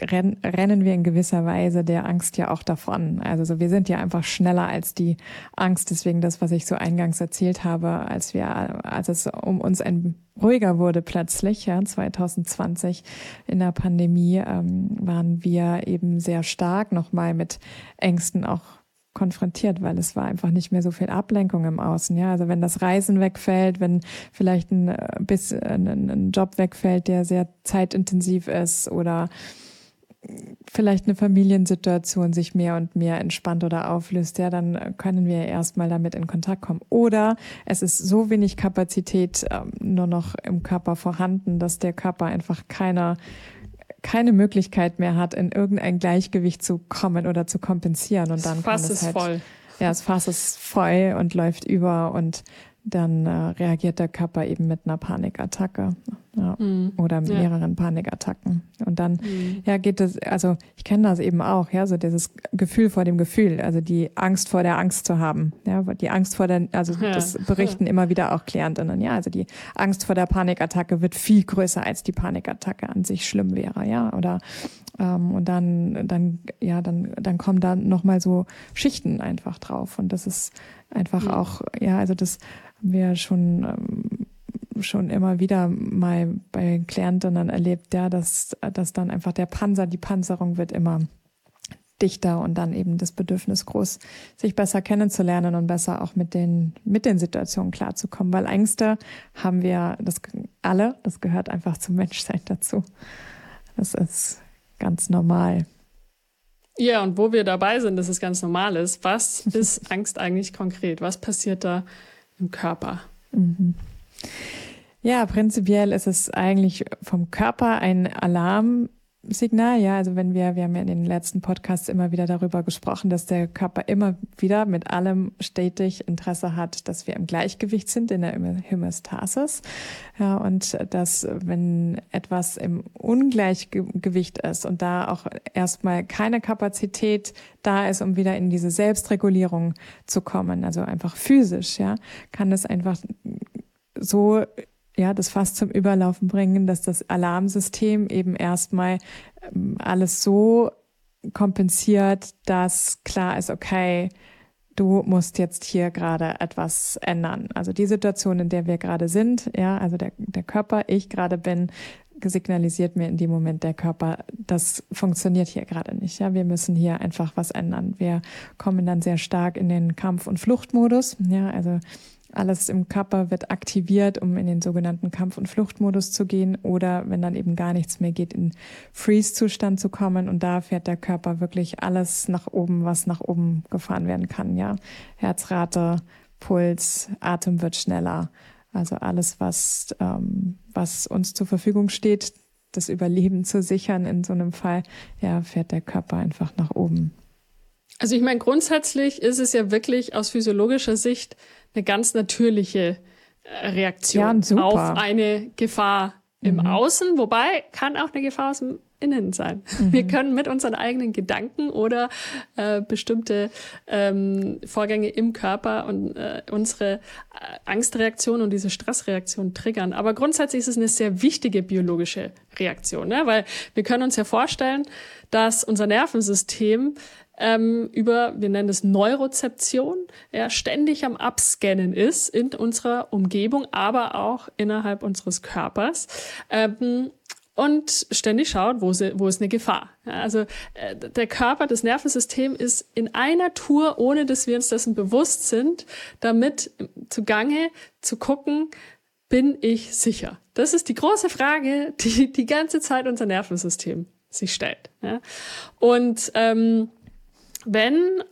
rennen wir in gewisser Weise der Angst ja auch davon. Also so, wir sind ja einfach schneller als die Angst. Deswegen das, was ich so eingangs erzählt habe, als wir, als es um uns ein ruhiger wurde plötzlich, ja, 2020 in der Pandemie, ähm, waren wir eben sehr stark nochmal mit Ängsten auch konfrontiert, weil es war einfach nicht mehr so viel Ablenkung im Außen. Ja, also wenn das Reisen wegfällt, wenn vielleicht ein, äh, bis, ein, ein Job wegfällt, der sehr zeitintensiv ist oder vielleicht eine Familiensituation sich mehr und mehr entspannt oder auflöst, ja, dann können wir erstmal damit in Kontakt kommen. Oder es ist so wenig Kapazität ähm, nur noch im Körper vorhanden, dass der Körper einfach keine keine Möglichkeit mehr hat, in irgendein Gleichgewicht zu kommen oder zu kompensieren. Und dann das Fass kann es halt, voll. Ja, das Fass ist voll und läuft über und dann äh, reagiert der Körper eben mit einer Panikattacke ja, mhm. oder mehreren ja. Panikattacken. Und dann mhm. ja geht es, also ich kenne das eben auch, ja, so dieses Gefühl vor dem Gefühl, also die Angst vor der Angst zu haben, ja, die Angst vor der, also ja. das berichten immer wieder auch Klientinnen, ja, also die Angst vor der Panikattacke wird viel größer als die Panikattacke an sich schlimm wäre, ja, oder ähm, und dann, dann, ja, dann, dann kommen da nochmal so Schichten einfach drauf und das ist einfach mhm. auch, ja, also das haben wir schon, ähm, schon immer wieder mal bei Klientinnen erlebt, ja, dass, dass dann einfach der Panzer, die Panzerung wird immer dichter und dann eben das Bedürfnis groß, sich besser kennenzulernen und besser auch mit den, mit den Situationen klarzukommen. Weil Ängste haben wir das alle, das gehört einfach zum Menschsein dazu. Das ist ganz normal. Ja, und wo wir dabei sind, dass es ganz normal ist, was (laughs) ist Angst eigentlich konkret? Was passiert da im Körper. Mhm. Ja, prinzipiell ist es eigentlich vom Körper ein Alarm, Signal, ja, also wenn wir, wir haben ja in den letzten Podcasts immer wieder darüber gesprochen, dass der Körper immer wieder mit allem stetig Interesse hat, dass wir im Gleichgewicht sind in der Hämostasis. Ja, und dass, wenn etwas im Ungleichgewicht ist und da auch erstmal keine Kapazität da ist, um wieder in diese Selbstregulierung zu kommen, also einfach physisch, ja, kann es einfach so ja, das fast zum Überlaufen bringen, dass das Alarmsystem eben erstmal ähm, alles so kompensiert, dass klar ist, okay, du musst jetzt hier gerade etwas ändern. Also die Situation, in der wir gerade sind, ja, also der, der Körper, ich gerade bin, signalisiert mir in dem Moment der Körper, das funktioniert hier gerade nicht. Ja, wir müssen hier einfach was ändern. Wir kommen dann sehr stark in den Kampf- und Fluchtmodus. Ja, also alles im Körper wird aktiviert, um in den sogenannten Kampf- und Fluchtmodus zu gehen oder wenn dann eben gar nichts mehr geht, in Freeze-Zustand zu kommen und da fährt der Körper wirklich alles nach oben, was nach oben gefahren werden kann, ja. Herzrate, Puls, Atem wird schneller. Also alles, was, ähm, was uns zur Verfügung steht, das Überleben zu sichern in so einem Fall, ja, fährt der Körper einfach nach oben. Also ich meine, grundsätzlich ist es ja wirklich aus physiologischer Sicht eine ganz natürliche äh, Reaktion ja, auf eine Gefahr im mhm. Außen, wobei kann auch eine Gefahr aus dem Innen sein. Mhm. Wir können mit unseren eigenen Gedanken oder äh, bestimmte ähm, Vorgänge im Körper und äh, unsere äh, Angstreaktion und diese Stressreaktion triggern. Aber grundsätzlich ist es eine sehr wichtige biologische Reaktion, ne? weil wir können uns ja vorstellen, dass unser Nervensystem ähm, über, wir nennen es Neurozeption, ja, ständig am Abscannen ist in unserer Umgebung, aber auch innerhalb unseres Körpers. Ähm, und ständig schaut, wo, sie, wo ist eine Gefahr. Ja, also äh, der Körper, das Nervensystem ist in einer Tour, ohne dass wir uns dessen bewusst sind, damit zugange zu gucken, bin ich sicher? Das ist die große Frage, die die ganze Zeit unser Nervensystem sich stellt. Ja? Und ähm, wenn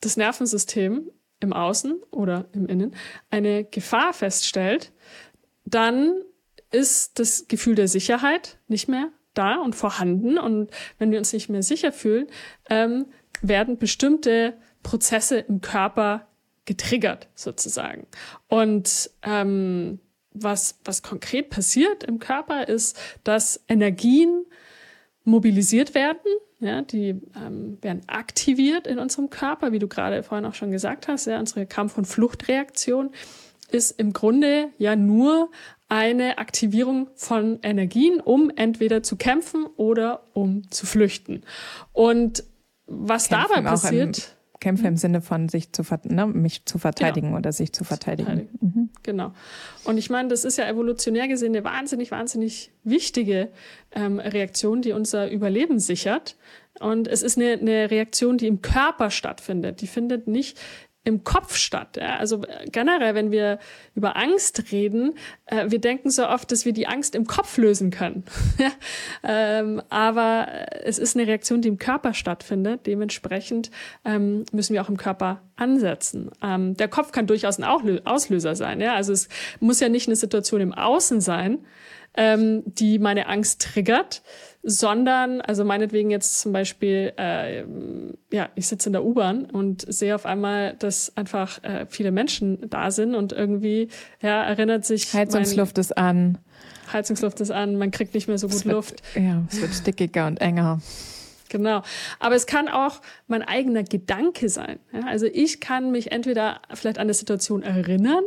das Nervensystem im Außen oder im Innen eine Gefahr feststellt, dann ist das Gefühl der Sicherheit nicht mehr da und vorhanden. Und wenn wir uns nicht mehr sicher fühlen, ähm, werden bestimmte Prozesse im Körper getriggert sozusagen. Und ähm, was, was konkret passiert im Körper ist, dass Energien mobilisiert werden, ja, die ähm, werden aktiviert in unserem Körper, wie du gerade vorhin auch schon gesagt hast. Ja, unsere Kampf- und Fluchtreaktion ist im Grunde ja nur eine Aktivierung von Energien, um entweder zu kämpfen oder um zu flüchten. Und was kämpfen dabei passiert. Kämpfe im Sinne von sich zu ne, mich zu verteidigen genau. oder sich zu verteidigen. verteidigen. Mhm. Genau. Und ich meine, das ist ja evolutionär gesehen eine wahnsinnig, wahnsinnig wichtige ähm, Reaktion, die unser Überleben sichert. Und es ist eine, eine Reaktion, die im Körper stattfindet. Die findet nicht im Kopf statt. Ja? Also äh, generell, wenn wir über Angst reden, äh, wir denken so oft, dass wir die Angst im Kopf lösen können. (laughs) ähm, aber äh, es ist eine Reaktion, die im Körper stattfindet. Dementsprechend ähm, müssen wir auch im Körper ansetzen. Ähm, der Kopf kann durchaus ein Auslöser sein. Ja? Also es muss ja nicht eine Situation im Außen sein, ähm, die meine Angst triggert, sondern, also meinetwegen jetzt zum Beispiel, äh, ja, ich sitze in der U-Bahn und sehe auf einmal, dass einfach äh, viele Menschen da sind und irgendwie, ja, erinnert sich. Heizungsluft ist an. Heizungsluft ist an, man kriegt nicht mehr so gut wird, Luft. Ja, es wird stickiger und enger. Genau. Aber es kann auch mein eigener Gedanke sein. Ja, also ich kann mich entweder vielleicht an eine Situation erinnern,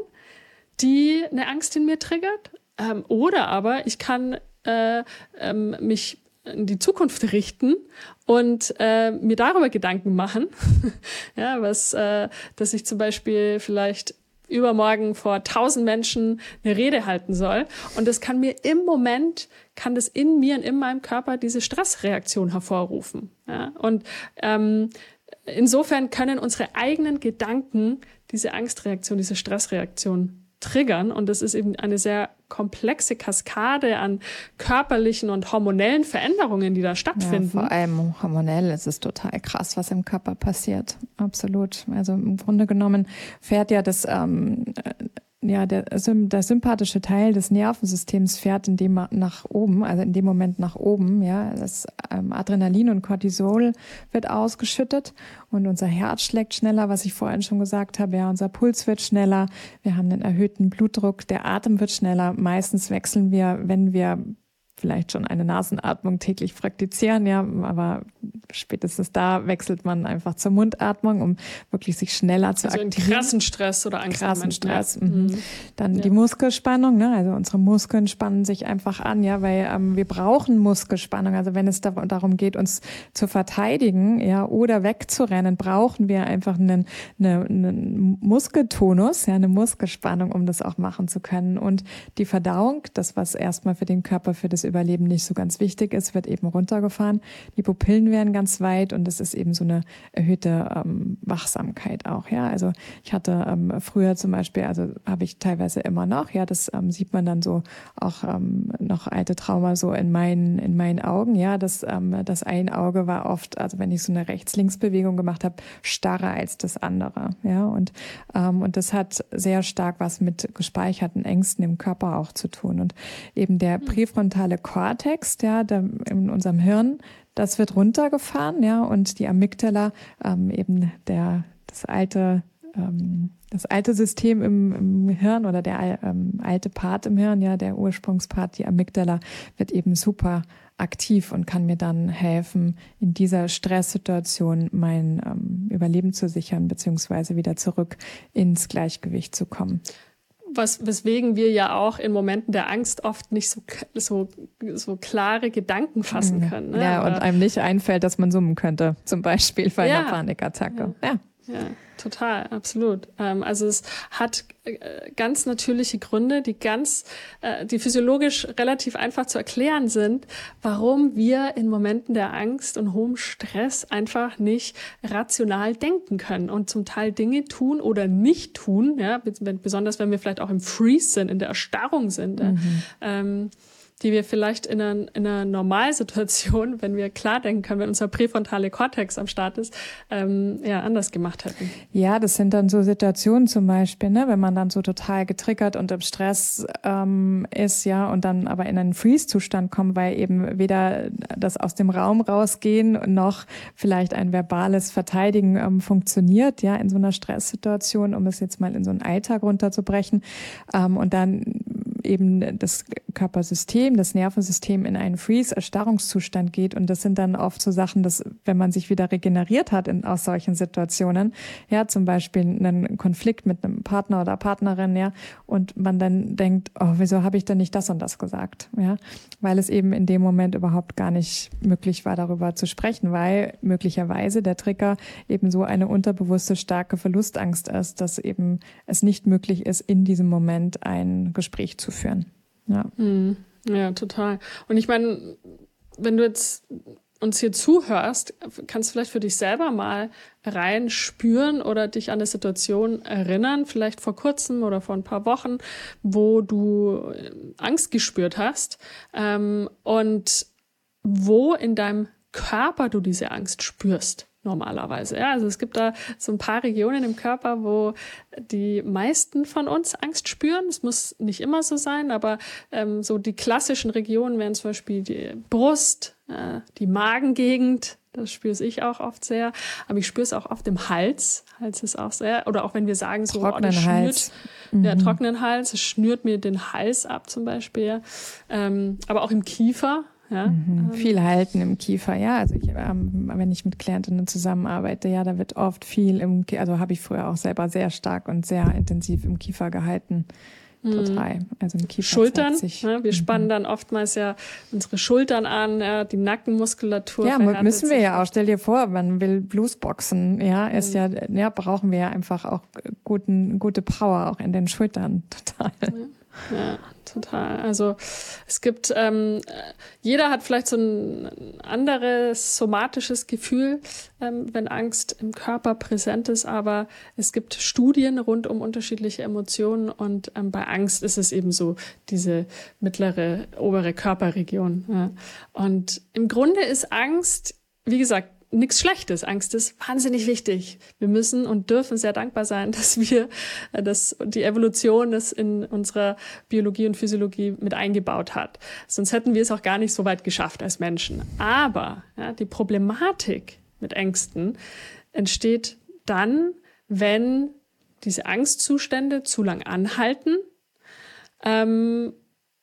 die eine Angst in mir triggert, ähm, oder aber ich kann äh, ähm, mich in die Zukunft richten und äh, mir darüber Gedanken machen, (laughs) ja, was, äh, dass ich zum Beispiel vielleicht übermorgen vor tausend Menschen eine Rede halten soll. Und das kann mir im Moment, kann das in mir und in meinem Körper diese Stressreaktion hervorrufen. Ja? Und ähm, insofern können unsere eigenen Gedanken diese Angstreaktion, diese Stressreaktion triggern. Und das ist eben eine sehr komplexe Kaskade an körperlichen und hormonellen Veränderungen, die da stattfinden. Ja, vor allem hormonell ist es total krass, was im Körper passiert. Absolut. Also im Grunde genommen fährt ja das ähm, ja, der, der sympathische Teil des Nervensystems fährt in dem nach oben, also in dem Moment nach oben, ja. Das ähm, Adrenalin und Cortisol wird ausgeschüttet und unser Herz schlägt schneller, was ich vorhin schon gesagt habe, ja, unser Puls wird schneller, wir haben einen erhöhten Blutdruck, der Atem wird schneller. Meistens wechseln wir, wenn wir vielleicht schon eine Nasenatmung täglich praktizieren, ja, aber spätestens da wechselt man einfach zur Mundatmung, um wirklich sich schneller zu also aktivieren. krassen Stress oder Angst. Krassen Stress. Mhm. mhm. Dann ja. die Muskelspannung, ne? also unsere Muskeln spannen sich einfach an, ja, weil ähm, wir brauchen Muskelspannung. Also wenn es da, darum geht, uns zu verteidigen, ja, oder wegzurennen, brauchen wir einfach einen, eine, einen Muskeltonus, ja, eine Muskelspannung, um das auch machen zu können. Und die Verdauung, das was erstmal für den Körper, für das Überleben nicht so ganz wichtig ist, wird eben runtergefahren. Die Pupillen werden ganz weit und es ist eben so eine erhöhte ähm, Wachsamkeit auch. Ja, also ich hatte ähm, früher zum Beispiel, also habe ich teilweise immer noch, ja, das ähm, sieht man dann so auch ähm, noch alte Trauma so in meinen in meinen Augen. Ja, das ähm, das ein Auge war oft, also wenn ich so eine Rechts-Links-Bewegung gemacht habe, starrer als das andere. Ja, und ähm, und das hat sehr stark was mit gespeicherten Ängsten im Körper auch zu tun und eben der hm. präfrontale präfrontale Kortex, ja, in unserem Hirn, das wird runtergefahren, ja, und die Amygdala, ähm, eben der, das alte ähm, das alte System im, im Hirn oder der ähm, alte Part im Hirn, ja, der Ursprungspart, die Amygdala, wird eben super aktiv und kann mir dann helfen, in dieser Stresssituation mein ähm, Überleben zu sichern, beziehungsweise wieder zurück ins Gleichgewicht zu kommen was, weswegen wir ja auch in Momenten der Angst oft nicht so, so, so klare Gedanken fassen mhm. können. Ne? Ja, und einem nicht einfällt, dass man summen könnte, zum Beispiel bei ja. einer Panikattacke. Ja. ja. Ja, total, absolut. Ähm, also es hat äh, ganz natürliche Gründe, die ganz, äh, die physiologisch relativ einfach zu erklären sind, warum wir in Momenten der Angst und hohem Stress einfach nicht rational denken können und zum Teil Dinge tun oder nicht tun, ja, besonders wenn wir vielleicht auch im Freeze sind, in der Erstarrung sind. Mhm. Ähm, die wir vielleicht in einer, in einer Normalsituation, wenn wir klar denken können, wenn unser präfrontale Kortex am Start ist, ähm, ja, anders gemacht hätten. Ja, das sind dann so Situationen zum Beispiel, ne, wenn man dann so total getriggert und im Stress ähm, ist, ja, und dann aber in einen Freeze-Zustand kommt, weil eben weder das aus dem Raum rausgehen noch vielleicht ein verbales Verteidigen ähm, funktioniert, ja, in so einer Stresssituation, um es jetzt mal in so einen Alltag runterzubrechen. Ähm, und dann eben das Körpersystem, das Nervensystem in einen Freeze-Erstarrungszustand geht. Und das sind dann oft so Sachen, dass wenn man sich wieder regeneriert hat in, aus solchen Situationen, ja, zum Beispiel einen Konflikt mit einem Partner oder Partnerin, ja, und man dann denkt, oh, wieso habe ich denn nicht das und das gesagt, ja, weil es eben in dem Moment überhaupt gar nicht möglich war, darüber zu sprechen, weil möglicherweise der Trigger eben so eine unterbewusste starke Verlustangst ist, dass eben es nicht möglich ist, in diesem Moment ein Gespräch zu führen. Ja. Mhm. Ja, total. Und ich meine, wenn du jetzt uns hier zuhörst, kannst du vielleicht für dich selber mal rein spüren oder dich an eine Situation erinnern, vielleicht vor kurzem oder vor ein paar Wochen, wo du Angst gespürt hast ähm, und wo in deinem Körper du diese Angst spürst normalerweise. Ja, also es gibt da so ein paar Regionen im Körper, wo die meisten von uns Angst spüren. Es muss nicht immer so sein, aber ähm, so die klassischen Regionen wären zum Beispiel die Brust, äh, die Magengegend. Das spüre ich auch oft sehr. Aber ich spüre es auch oft im Hals. Hals ist auch sehr. Oder auch wenn wir sagen, so trockenen oh, Hals. Mhm. Ja, trockenen Hals. Es schnürt mir den Hals ab zum Beispiel. Ähm, aber auch im Kiefer. Ja? Mhm. Viel halten im Kiefer, ja. Also ich, ähm, wenn ich mit Klientinnen zusammenarbeite, ja, da wird oft viel im, also habe ich früher auch selber sehr stark und sehr intensiv im Kiefer gehalten. Mhm. Total. Also im Kiefer. Schultern. Ne? Wir mhm. spannen dann oftmals ja unsere Schultern an, ja, die Nackenmuskulatur. Ja, müssen wir ja auch. Stell dir vor, man will Bluesboxen, ja, ist mhm. ja, ja, brauchen wir ja einfach auch guten, gute Power auch in den Schultern. (laughs) Total. Ja. Ja total. Also es gibt, ähm, jeder hat vielleicht so ein anderes somatisches Gefühl, ähm, wenn Angst im Körper präsent ist, aber es gibt Studien rund um unterschiedliche Emotionen und ähm, bei Angst ist es eben so diese mittlere, obere Körperregion. Ja. Und im Grunde ist Angst, wie gesagt, nichts Schlechtes. Angst ist wahnsinnig wichtig. Wir müssen und dürfen sehr dankbar sein, (laughs) dass wir, äh, dass die Evolution das in unserer Biologie und Physiologie mit eingebaut hat. Sonst hätten wir es auch gar nicht so weit geschafft als Menschen. Aber ja, die Problematik mit Ängsten entsteht dann, wenn diese Angstzustände zu lang anhalten ähm,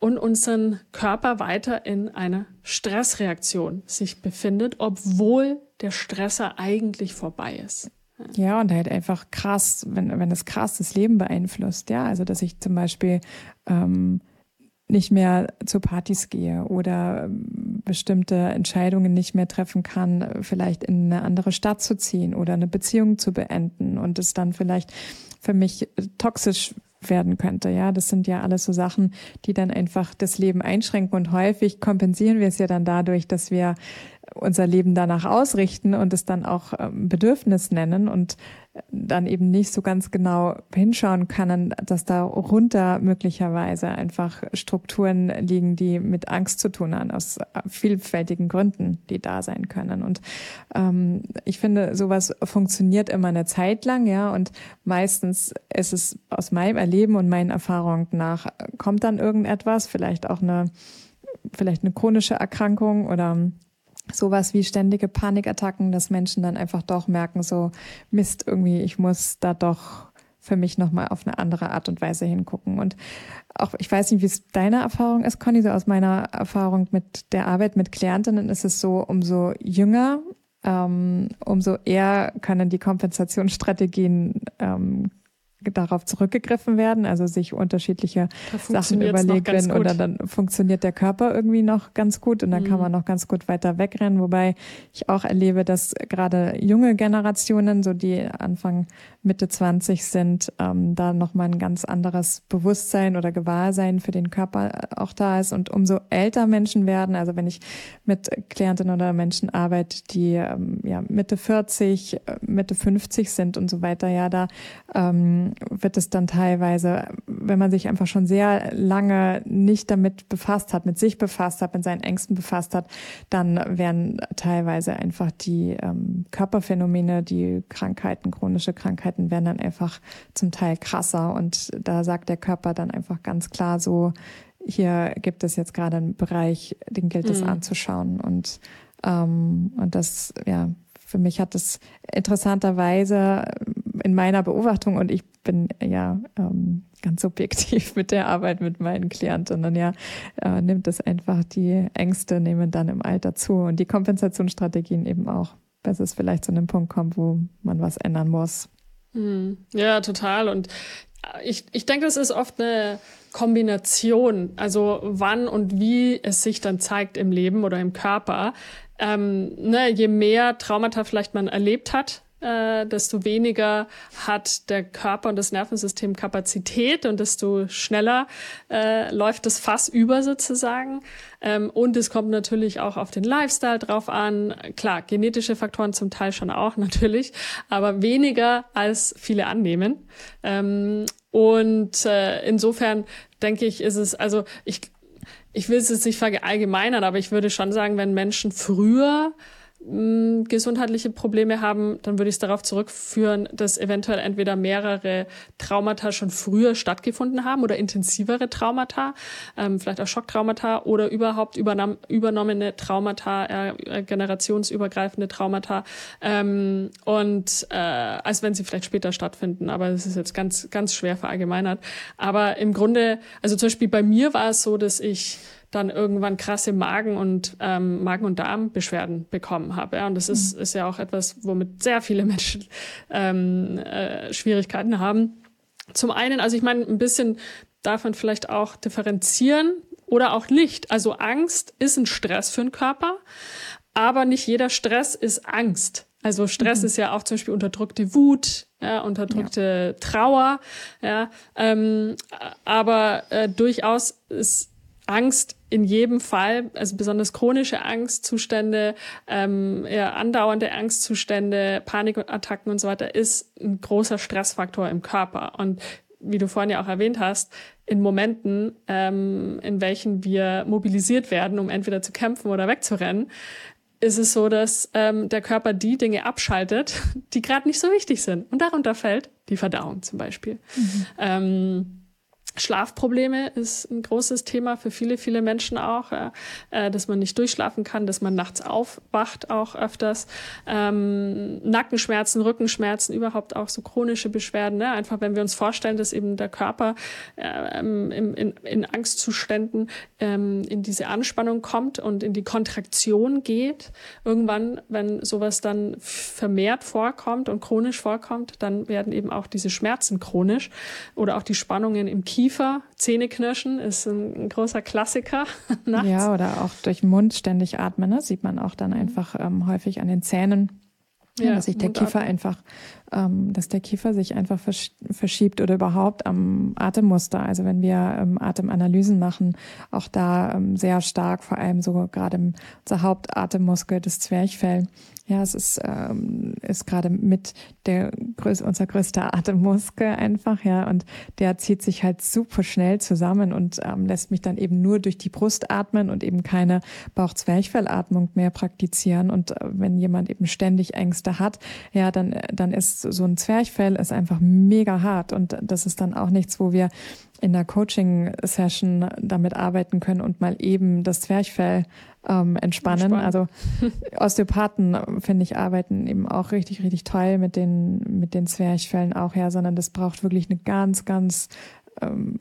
und unseren Körper weiter in einer Stressreaktion sich befindet, obwohl der Stresser eigentlich vorbei ist. Ja, und halt einfach krass, wenn, wenn es krass das Leben beeinflusst, ja. Also dass ich zum Beispiel ähm, nicht mehr zu Partys gehe oder ähm, bestimmte Entscheidungen nicht mehr treffen kann, vielleicht in eine andere Stadt zu ziehen oder eine Beziehung zu beenden und es dann vielleicht für mich toxisch werden könnte. Ja, das sind ja alles so Sachen, die dann einfach das Leben einschränken und häufig kompensieren wir es ja dann dadurch, dass wir unser Leben danach ausrichten und es dann auch ähm, Bedürfnis nennen und dann eben nicht so ganz genau hinschauen können, dass da runter möglicherweise einfach Strukturen liegen, die mit Angst zu tun haben, aus vielfältigen Gründen, die da sein können. Und ähm, ich finde, sowas funktioniert immer eine Zeit lang, ja, und meistens ist es aus meinem Erleben und meinen Erfahrungen nach, kommt dann irgendetwas, vielleicht auch eine, vielleicht eine chronische Erkrankung oder sowas wie ständige Panikattacken, dass Menschen dann einfach doch merken, so Mist, irgendwie, ich muss da doch für mich nochmal auf eine andere Art und Weise hingucken. Und auch, ich weiß nicht, wie es deine Erfahrung ist, Conny, so aus meiner Erfahrung mit der Arbeit mit Klientinnen ist es so, umso jünger, ähm, umso eher können die Kompensationsstrategien ähm, darauf zurückgegriffen werden, also sich unterschiedliche Sachen überlegt werden oder dann funktioniert der Körper irgendwie noch ganz gut und dann mhm. kann man noch ganz gut weiter wegrennen, wobei ich auch erlebe, dass gerade junge Generationen, so die Anfang Mitte 20 sind, ähm, da nochmal ein ganz anderes Bewusstsein oder Gewahrsein für den Körper auch da ist. Und umso älter Menschen werden, also wenn ich mit Klientinnen oder Menschen arbeite, die ähm, ja Mitte 40, Mitte 50 sind und so weiter, ja, da ähm, wird es dann teilweise, wenn man sich einfach schon sehr lange nicht damit befasst hat, mit sich befasst hat, mit seinen Ängsten befasst hat, dann werden teilweise einfach die ähm, Körperphänomene, die Krankheiten, chronische Krankheiten werden dann einfach zum Teil krasser und da sagt der Körper dann einfach ganz klar so, hier gibt es jetzt gerade einen Bereich, den gilt es mhm. anzuschauen und ähm, und das ja für mich hat es interessanterweise in meiner Beobachtung und ich bin ja ähm, ganz subjektiv (laughs) mit der Arbeit mit meinen Klientinnen, ja, äh, nimmt es einfach die Ängste nehmen dann im Alter zu und die Kompensationsstrategien eben auch, bis es vielleicht zu einem Punkt kommt, wo man was ändern muss. Hm. Ja, total. Und ich, ich denke, das ist oft eine Kombination, also wann und wie es sich dann zeigt im Leben oder im Körper. Ähm, ne, je mehr Traumata vielleicht man erlebt hat, äh, desto weniger hat der Körper und das Nervensystem Kapazität und desto schneller äh, läuft das Fass über sozusagen. Ähm, und es kommt natürlich auch auf den Lifestyle drauf an. Klar, genetische Faktoren zum Teil schon auch (laughs) natürlich, aber weniger als viele annehmen. Ähm, und äh, insofern denke ich, ist es, also ich, ich will es jetzt nicht verallgemeinern, aber ich würde schon sagen, wenn Menschen früher gesundheitliche Probleme haben, dann würde ich es darauf zurückführen, dass eventuell entweder mehrere Traumata schon früher stattgefunden haben oder intensivere Traumata, ähm, vielleicht auch Schocktraumata oder überhaupt übernahm, übernommene Traumata, äh, generationsübergreifende Traumata ähm, und äh, als wenn sie vielleicht später stattfinden. Aber das ist jetzt ganz, ganz schwer verallgemeinert. Aber im Grunde, also zum Beispiel bei mir war es so, dass ich dann irgendwann krasse Magen- und ähm, Magen- und Darmbeschwerden bekommen habe. Ja? Und das ist, mhm. ist ja auch etwas, womit sehr viele (laughs) Menschen ähm, äh, Schwierigkeiten haben. Zum einen, also ich meine, ein bisschen darf man vielleicht auch differenzieren oder auch nicht. Also Angst ist ein Stress für den Körper, aber nicht jeder Stress ist Angst. Also Stress mhm. ist ja auch zum Beispiel unterdrückte Wut, ja, unterdrückte ja. Trauer, ja, ähm, aber äh, durchaus ist Angst in jedem Fall, also besonders chronische Angstzustände, ähm, ja, andauernde Angstzustände, Panikattacken und so weiter, ist ein großer Stressfaktor im Körper. Und wie du vorhin ja auch erwähnt hast, in Momenten, ähm, in welchen wir mobilisiert werden, um entweder zu kämpfen oder wegzurennen, ist es so, dass ähm, der Körper die Dinge abschaltet, (laughs) die gerade nicht so wichtig sind. Und darunter fällt die Verdauung zum Beispiel. Mhm. Ähm, Schlafprobleme ist ein großes Thema für viele, viele Menschen auch, äh, dass man nicht durchschlafen kann, dass man nachts aufwacht auch öfters. Ähm, Nackenschmerzen, Rückenschmerzen, überhaupt auch so chronische Beschwerden. Ne? Einfach wenn wir uns vorstellen, dass eben der Körper äh, in, in, in Angstzuständen ähm, in diese Anspannung kommt und in die Kontraktion geht. Irgendwann, wenn sowas dann vermehrt vorkommt und chronisch vorkommt, dann werden eben auch diese Schmerzen chronisch oder auch die Spannungen im Kiefer Kiefer, Zähneknirschen ist ein, ein großer Klassiker. (laughs) nachts. Ja, oder auch durch den Mund ständig atmen, ne? sieht man auch dann mhm. einfach ähm, häufig an den Zähnen. Ja, dass sich der Kiefer einfach, ähm, dass der Kiefer sich einfach versch verschiebt oder überhaupt am Atemmuster. Also wenn wir ähm, Atemanalysen machen, auch da ähm, sehr stark, vor allem so gerade unser Hauptatemmuskel, das Zwerchfell, ja, es ist, ähm, ist gerade mit der unser größter Atemmuskel einfach, ja, und der zieht sich halt super schnell zusammen und ähm, lässt mich dann eben nur durch die Brust atmen und eben keine Bauchzwerchfellatmung mehr praktizieren. Und äh, wenn jemand eben ständig Ängste hat, ja, dann, dann ist so ein Zwerchfell ist einfach mega hart und das ist dann auch nichts, wo wir in der Coaching-Session damit arbeiten können und mal eben das Zwerchfell ähm, entspannen. Entspannen. Also (laughs) Osteopathen, finde ich, arbeiten eben auch richtig, richtig toll mit den, mit den Zwerchfällen auch, ja, sondern das braucht wirklich eine ganz, ganz ähm,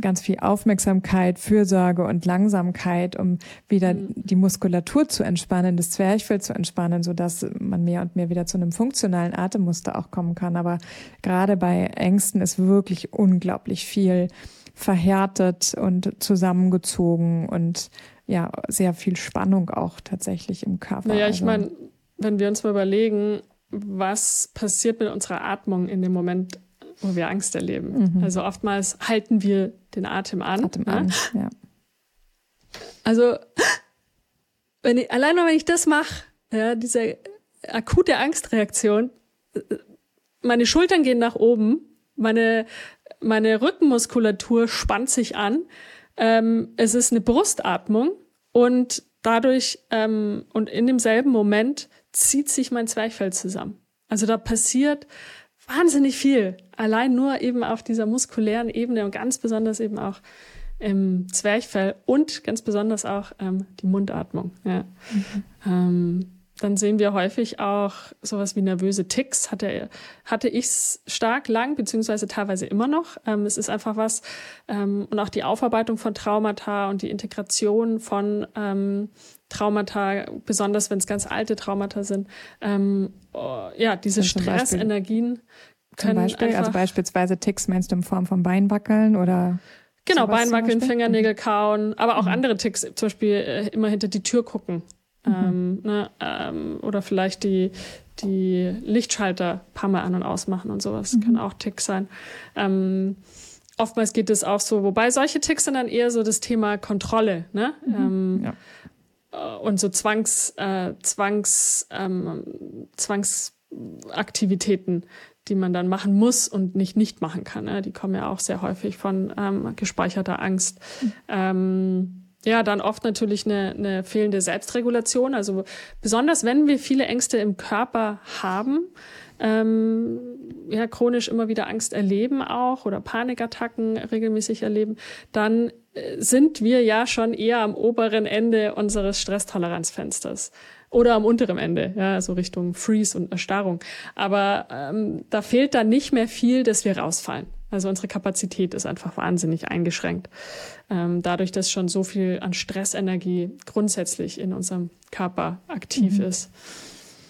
ganz viel Aufmerksamkeit, Fürsorge und Langsamkeit, um wieder mhm. die Muskulatur zu entspannen, das Zwerchfell zu entspannen, so dass man mehr und mehr wieder zu einem funktionalen Atemmuster auch kommen kann. Aber gerade bei Ängsten ist wirklich unglaublich viel verhärtet und zusammengezogen und ja, sehr viel Spannung auch tatsächlich im Körper. Naja, ich also, meine, wenn wir uns mal überlegen, was passiert mit unserer Atmung in dem Moment, wo wir Angst erleben. Mhm. Also oftmals halten wir den Atem an. Atem ne? an, ja. Also wenn ich, allein nur wenn ich das mache, ja, diese akute Angstreaktion, meine Schultern gehen nach oben, meine, meine Rückenmuskulatur spannt sich an, ähm, es ist eine Brustatmung und dadurch ähm, und in demselben Moment zieht sich mein Zwerchfell zusammen. Also da passiert wahnsinnig viel. Allein nur eben auf dieser muskulären Ebene und ganz besonders eben auch im Zwerchfell und ganz besonders auch ähm, die Mundatmung. Ja. Mhm. Ähm, dann sehen wir häufig auch sowas wie nervöse Ticks. Hatte, hatte ich stark lang, beziehungsweise teilweise immer noch. Ähm, es ist einfach was, ähm, und auch die Aufarbeitung von Traumata und die Integration von ähm, Traumata, besonders wenn es ganz alte Traumata sind. Ähm, oh, ja, diese Stressenergien. Zum Beispiel, also beispielsweise Ticks meinst du in Form von Beinwackeln oder? Genau, Beinwackeln, Fingernägel mhm. kauen, aber auch mhm. andere Ticks, zum Beispiel äh, immer hinter die Tür gucken. Mhm. Ähm, ne, ähm, oder vielleicht die, die Lichtschalter paar Mal an- und ausmachen und sowas. Mhm. Kann auch Ticks sein. Ähm, oftmals geht es auch so, wobei solche Ticks sind dann eher so das Thema Kontrolle. Ne? Mhm. Ähm, ja und so Zwangs, äh, Zwangs, ähm, Zwangsaktivitäten, die man dann machen muss und nicht nicht machen kann. Ne? Die kommen ja auch sehr häufig von ähm, gespeicherter Angst. Mhm. Ähm, ja, dann oft natürlich eine, eine fehlende Selbstregulation. Also besonders wenn wir viele Ängste im Körper haben, ähm, ja, chronisch immer wieder Angst erleben auch oder Panikattacken regelmäßig erleben, dann äh, sind wir ja schon eher am oberen Ende unseres Stresstoleranzfensters oder am unteren Ende, ja, so Richtung Freeze und Erstarrung. Aber ähm, da fehlt dann nicht mehr viel, dass wir rausfallen. Also unsere Kapazität ist einfach wahnsinnig eingeschränkt. Ähm, dadurch, dass schon so viel an Stressenergie grundsätzlich in unserem Körper aktiv mhm. ist.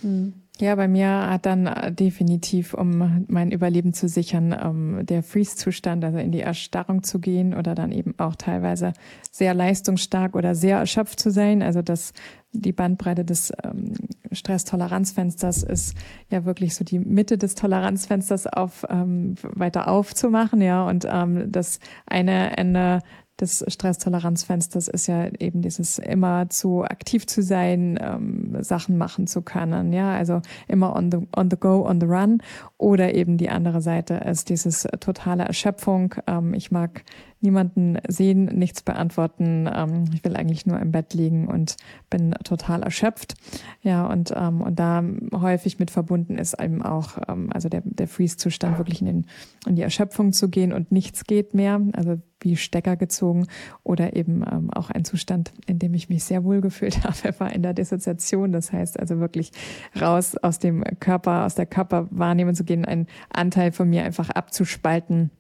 Mhm. Ja, bei mir hat dann äh, definitiv, um mein Überleben zu sichern, ähm, der Freeze-Zustand, also in die Erstarrung zu gehen oder dann eben auch teilweise sehr leistungsstark oder sehr erschöpft zu sein. Also das, die Bandbreite des ähm, Stresstoleranzfensters ist ja wirklich so die Mitte des Toleranzfensters auf ähm, weiter aufzumachen, ja, und das eine Ende des Stresstoleranzfensters ist ja eben dieses immer zu aktiv zu sein, ähm, Sachen machen zu können, ja, also immer on the, on the go, on the run oder eben die andere Seite ist dieses totale Erschöpfung. Ähm, ich mag niemanden sehen, nichts beantworten. Ähm, ich will eigentlich nur im Bett liegen und bin total erschöpft. Ja, und, ähm, und da häufig mit verbunden ist eben auch, ähm, also der, der Freeze-Zustand wirklich in, den, in die Erschöpfung zu gehen und nichts geht mehr, also wie Stecker gezogen oder eben ähm, auch ein Zustand, in dem ich mich sehr wohl gefühlt (laughs) habe, war in der Dissoziation. Das heißt also wirklich raus aus dem Körper, aus der Körperwahrnehmung zu gehen, einen Anteil von mir einfach abzuspalten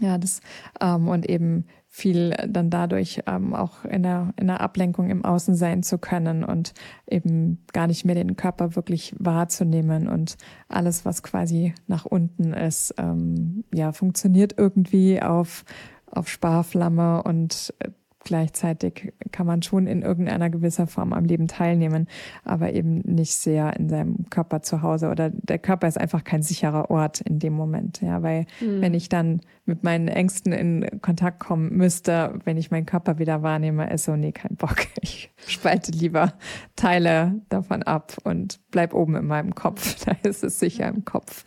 ja, das ähm, und eben viel dann dadurch ähm, auch in der, in der Ablenkung im Außen sein zu können und eben gar nicht mehr den Körper wirklich wahrzunehmen und alles, was quasi nach unten ist, ähm, ja, funktioniert irgendwie auf, auf Sparflamme und äh, gleichzeitig kann man schon in irgendeiner gewisser Form am Leben teilnehmen, aber eben nicht sehr in seinem Körper zu Hause oder der Körper ist einfach kein sicherer Ort in dem Moment, ja, weil mhm. wenn ich dann mit meinen Ängsten in Kontakt kommen müsste, wenn ich meinen Körper wieder wahrnehme, ist so, nee, kein Bock. (laughs) Ich spalte lieber Teile davon ab und bleib oben in meinem Kopf. (laughs) Da ist es sicher im Kopf.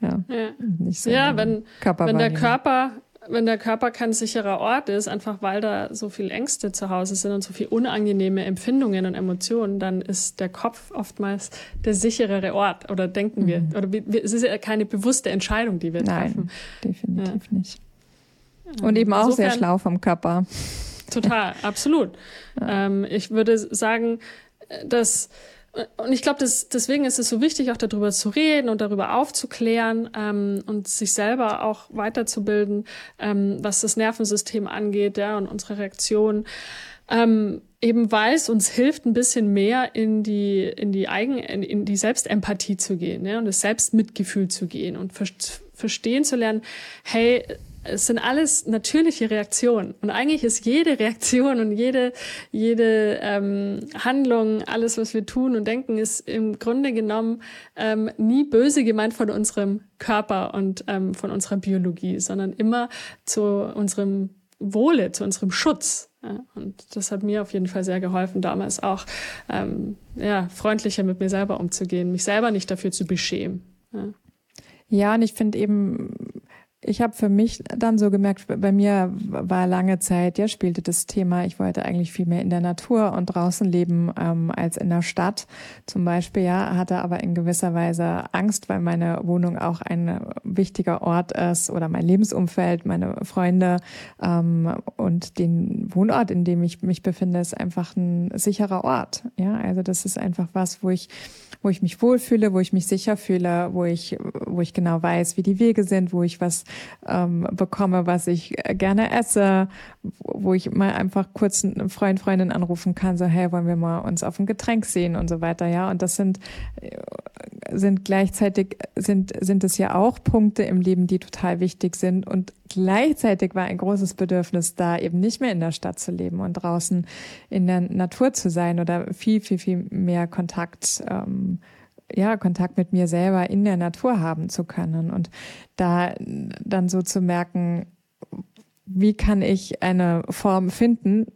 Ja, ja. Nicht so ja wenn, wenn der Körper wenn der Körper kein sicherer Ort ist, einfach weil da so viel Ängste zu Hause sind und so viel unangenehme Empfindungen und Emotionen, dann ist der Kopf oftmals der sicherere Ort oder denken wir. Mhm. Oder wir, es ist ja keine bewusste Entscheidung, die wir treffen. Nein, definitiv ja. nicht. Und eben auch Insofern, sehr schlau vom Körper. Total, absolut. (laughs) Ja. Ähm, ich würde sagen, dass und ich glaube, deswegen ist es so wichtig, auch darüber zu reden und darüber aufzuklären ähm, und sich selber auch weiterzubilden, ähm, was das Nervensystem angeht, ja, und unsere Reaktionen. Ähm, eben weil es uns hilft, ein bisschen mehr in die, in die Eigen, in, in die Selbstempathie zu gehen, ja, und das Selbstmitgefühl zu gehen und ver verstehen zu lernen, hey, es sind alles natürliche Reaktionen. Und eigentlich ist jede Reaktion und jede, jede ähm, Handlung, alles, was wir tun und denken, ist im Grunde genommen ähm, nie böse gemeint von unserem Körper und ähm, von unserer Biologie, sondern immer zu unserem Wohle, zu unserem Schutz. Ja, und das hat mir auf jeden Fall sehr geholfen, damals auch ähm, ja, freundlicher mit mir selber umzugehen, mich selber nicht dafür zu beschämen. Ja. Ja, und ich finde eben, ich habe für mich dann so gemerkt, bei mir war lange Zeit, ja, spielte das Thema, ich wollte eigentlich viel mehr in der Natur und draußen leben ähm, als in der Stadt. Zum Beispiel, ja, hatte aber in gewisser Weise Angst, weil meine Wohnung auch ein wichtiger Ort ist oder mein Lebensumfeld, meine Freunde ähm, und den Wohnort, in dem ich mich befinde, ist einfach ein sicherer Ort. Ja, also das ist einfach was, wo ich, wo ich mich wohlfühle, wo ich mich sicher fühle, wo ich, wo ich genau weiß, wie die Wege sind, wo ich was ähm, bekomme, was ich gerne esse, wo ich mal einfach kurz einen Freund, Freundin anrufen kann, so, hey, wollen wir mal uns auf ein Getränk sehen und so weiter, ja. Und das sind, äh, sind gleichzeitig, sind, sind es ja auch Punkte im Leben, die total wichtig sind. Und gleichzeitig war ein großes Bedürfnis da, eben nicht mehr in der Stadt zu leben und draußen in der Natur zu sein oder viel, viel, viel mehr Kontakt ähm, ja, Kontakt mit mir selber in der Natur haben zu können und da dann so zu merken, wie kann ich eine Form finden,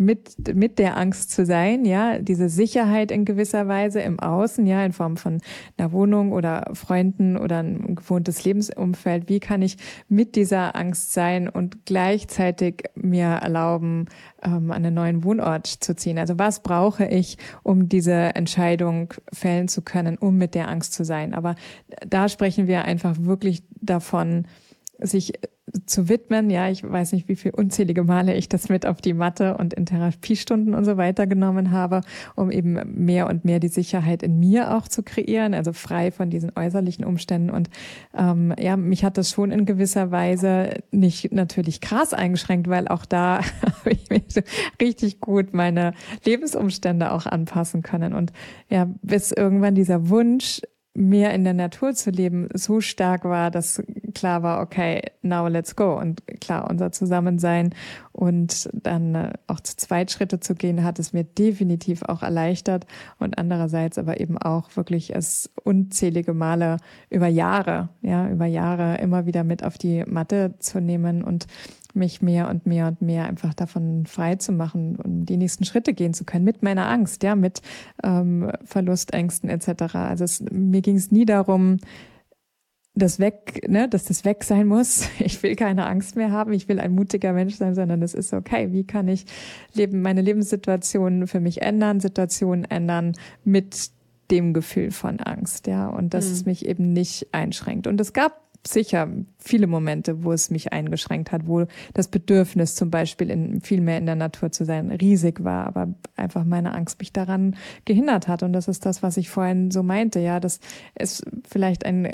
mit, mit der Angst zu sein, ja, diese Sicherheit in gewisser Weise im Außen, ja, in Form von einer Wohnung oder Freunden oder ein gewohntes Lebensumfeld. Wie kann ich mit dieser Angst sein und gleichzeitig mir erlauben, ähm, an einen neuen Wohnort zu ziehen? Also was brauche ich, um diese Entscheidung fällen zu können, um mit der Angst zu sein? Aber da sprechen wir einfach wirklich davon, sich zu widmen. Ja, ich weiß nicht, wie viel unzählige Male ich das mit auf die Matte und in Therapiestunden und so weiter genommen habe, um eben mehr und mehr die Sicherheit in mir auch zu kreieren, also frei von diesen äußerlichen Umständen. Und ähm, ja, mich hat das schon in gewisser Weise nicht natürlich krass eingeschränkt, weil auch da (laughs) habe ich mir richtig gut meine Lebensumstände auch anpassen können. Und ja, bis irgendwann dieser Wunsch mehr in der Natur zu leben so stark war, dass klar war, okay, now let's go. Und klar, unser Zusammensein und dann äh, auch zu zweit Schritte zu gehen, hat es mir definitiv auch erleichtert und andererseits aber eben auch wirklich es unzählige Male über Jahre, ja, über Jahre immer wieder mit auf die Matte zu nehmen und mich mehr und mehr und mehr einfach davon frei zu machen, um die nächsten Schritte gehen zu können mit meiner Angst, ja, mit ähm, Verlustängsten etc. Also es, mir ging es nie darum, das weg, ne, dass das weg sein muss. (laughs) Ich will keine Angst mehr haben. Ich will ein mutiger Mensch sein, sondern es ist okay. Wie kann ich leben, meine Lebenssituation für mich ändern, Situationen ändern mit dem Gefühl von Angst, ja, und dass mhm. es mich eben nicht einschränkt. Und es gab sicher viele Momente, wo es mich eingeschränkt hat, wo das Bedürfnis zum Beispiel in, viel mehr in der Natur zu sein riesig war, aber einfach meine Angst mich daran gehindert hat. Und das ist das, was ich vorhin so meinte, ja, das ist vielleicht ein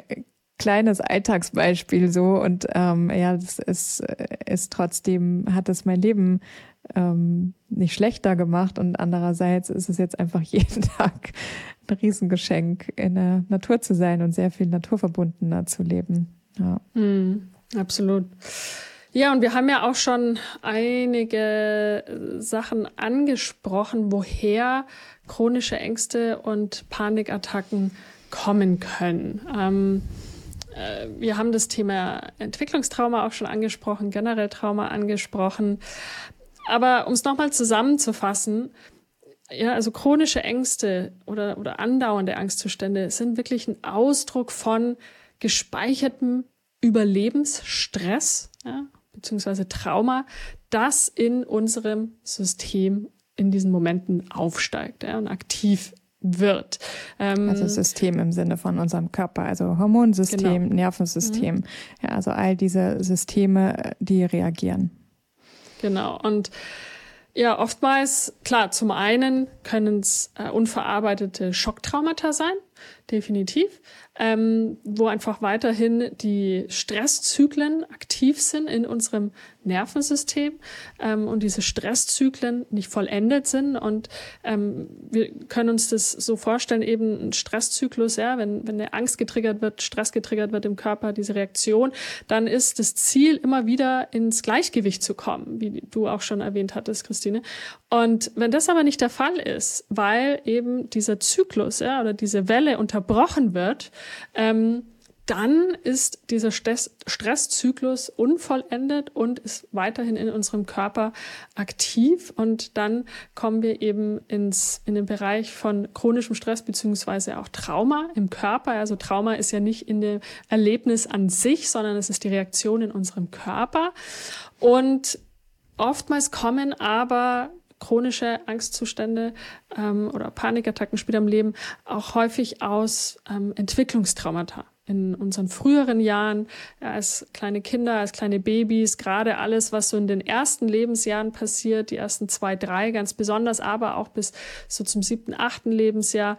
kleines Alltagsbeispiel so und ähm, ja, das ist, ist trotzdem, hat es mein Leben ähm, nicht schlechter gemacht und andererseits ist es jetzt einfach (laughs) jeden Tag ein Riesengeschenk, in der Natur zu sein und sehr viel naturverbundener zu leben. Ja. Mm, absolut. Ja, und wir haben ja auch schon einige Sachen angesprochen, woher chronische Ängste und Panikattacken kommen können. Ähm, äh, wir haben das Thema Entwicklungstrauma auch schon angesprochen, generell Trauma angesprochen. Aber um es nochmal zusammenzufassen, ja, also chronische Ängste oder, oder andauernde Angstzustände sind wirklich ein Ausdruck von gespeichertem Überlebensstress, ja, beziehungsweise Trauma, das in unserem System in diesen Momenten aufsteigt ja, und aktiv wird. Ähm, also System im Sinne von unserem Körper, also Hormonsystem, genau. Nervensystem. Mhm. Ja, also all diese Systeme, die reagieren. Genau. Und ja, oftmals, klar, zum einen können es äh, unverarbeitete Schocktraumata sein, definitiv ähm, wo einfach weiterhin die Stresszyklen aktiv sind in unserem Nervensystem ähm, und diese Stresszyklen nicht vollendet sind. Und ähm, wir können uns das so vorstellen, eben ein Stresszyklus, ja, wenn, wenn eine Angst getriggert wird, Stress getriggert wird im Körper, diese Reaktion, dann ist das Ziel, immer wieder ins Gleichgewicht zu kommen, wie du auch schon erwähnt hattest, Christine. Und wenn das aber nicht der Fall ist, weil eben dieser Zyklus ja, oder diese Welle unterbrochen wird, ähm, dann ist dieser Stress Stresszyklus unvollendet und ist weiterhin in unserem Körper aktiv. Und dann kommen wir eben ins, in den Bereich von chronischem Stress beziehungsweise auch Trauma im Körper. Also Trauma ist ja nicht in dem Erlebnis an sich, sondern es ist die Reaktion in unserem Körper. Und oftmals kommen aber chronische Angstzustände ähm, oder Panikattacken später im Leben auch häufig aus ähm, Entwicklungstraumata. In unseren früheren Jahren, ja, als kleine Kinder, als kleine Babys, gerade alles, was so in den ersten Lebensjahren passiert, die ersten zwei, drei ganz besonders, aber auch bis so zum siebten, achten Lebensjahr.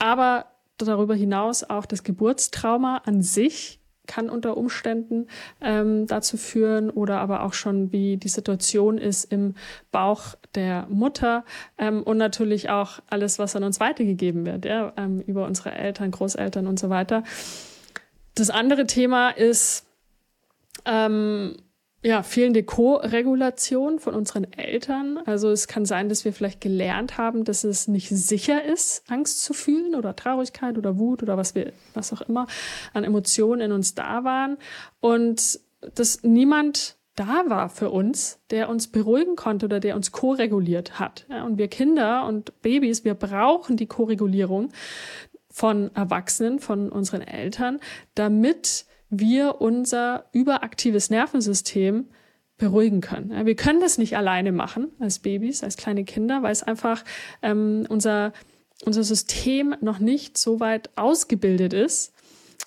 Aber darüber hinaus auch das Geburtstrauma an sich, kann unter Umständen ähm, dazu führen oder aber auch schon, wie die Situation ist im Bauch der Mutter ähm, und natürlich auch alles, was an uns weitergegeben wird, ja, ähm, über unsere Eltern, Großeltern und so weiter. Das andere Thema ist, ähm, ja, fehlende Co-Regulation von unseren Eltern. Also es kann sein, dass wir vielleicht gelernt haben, dass es nicht sicher ist, Angst zu fühlen oder Traurigkeit oder Wut oder was wir, was auch immer an Emotionen in uns da waren. Und dass niemand da war für uns, der uns beruhigen konnte oder der uns ko-reguliert hat. Ja, und wir Kinder und Babys, wir brauchen die Ko-Regulierung von Erwachsenen, von unseren Eltern, damit wir unser überaktives Nervensystem beruhigen können. Wir können das nicht alleine machen als Babys, als kleine Kinder, weil es einfach ähm, unser, unser System noch nicht so weit ausgebildet ist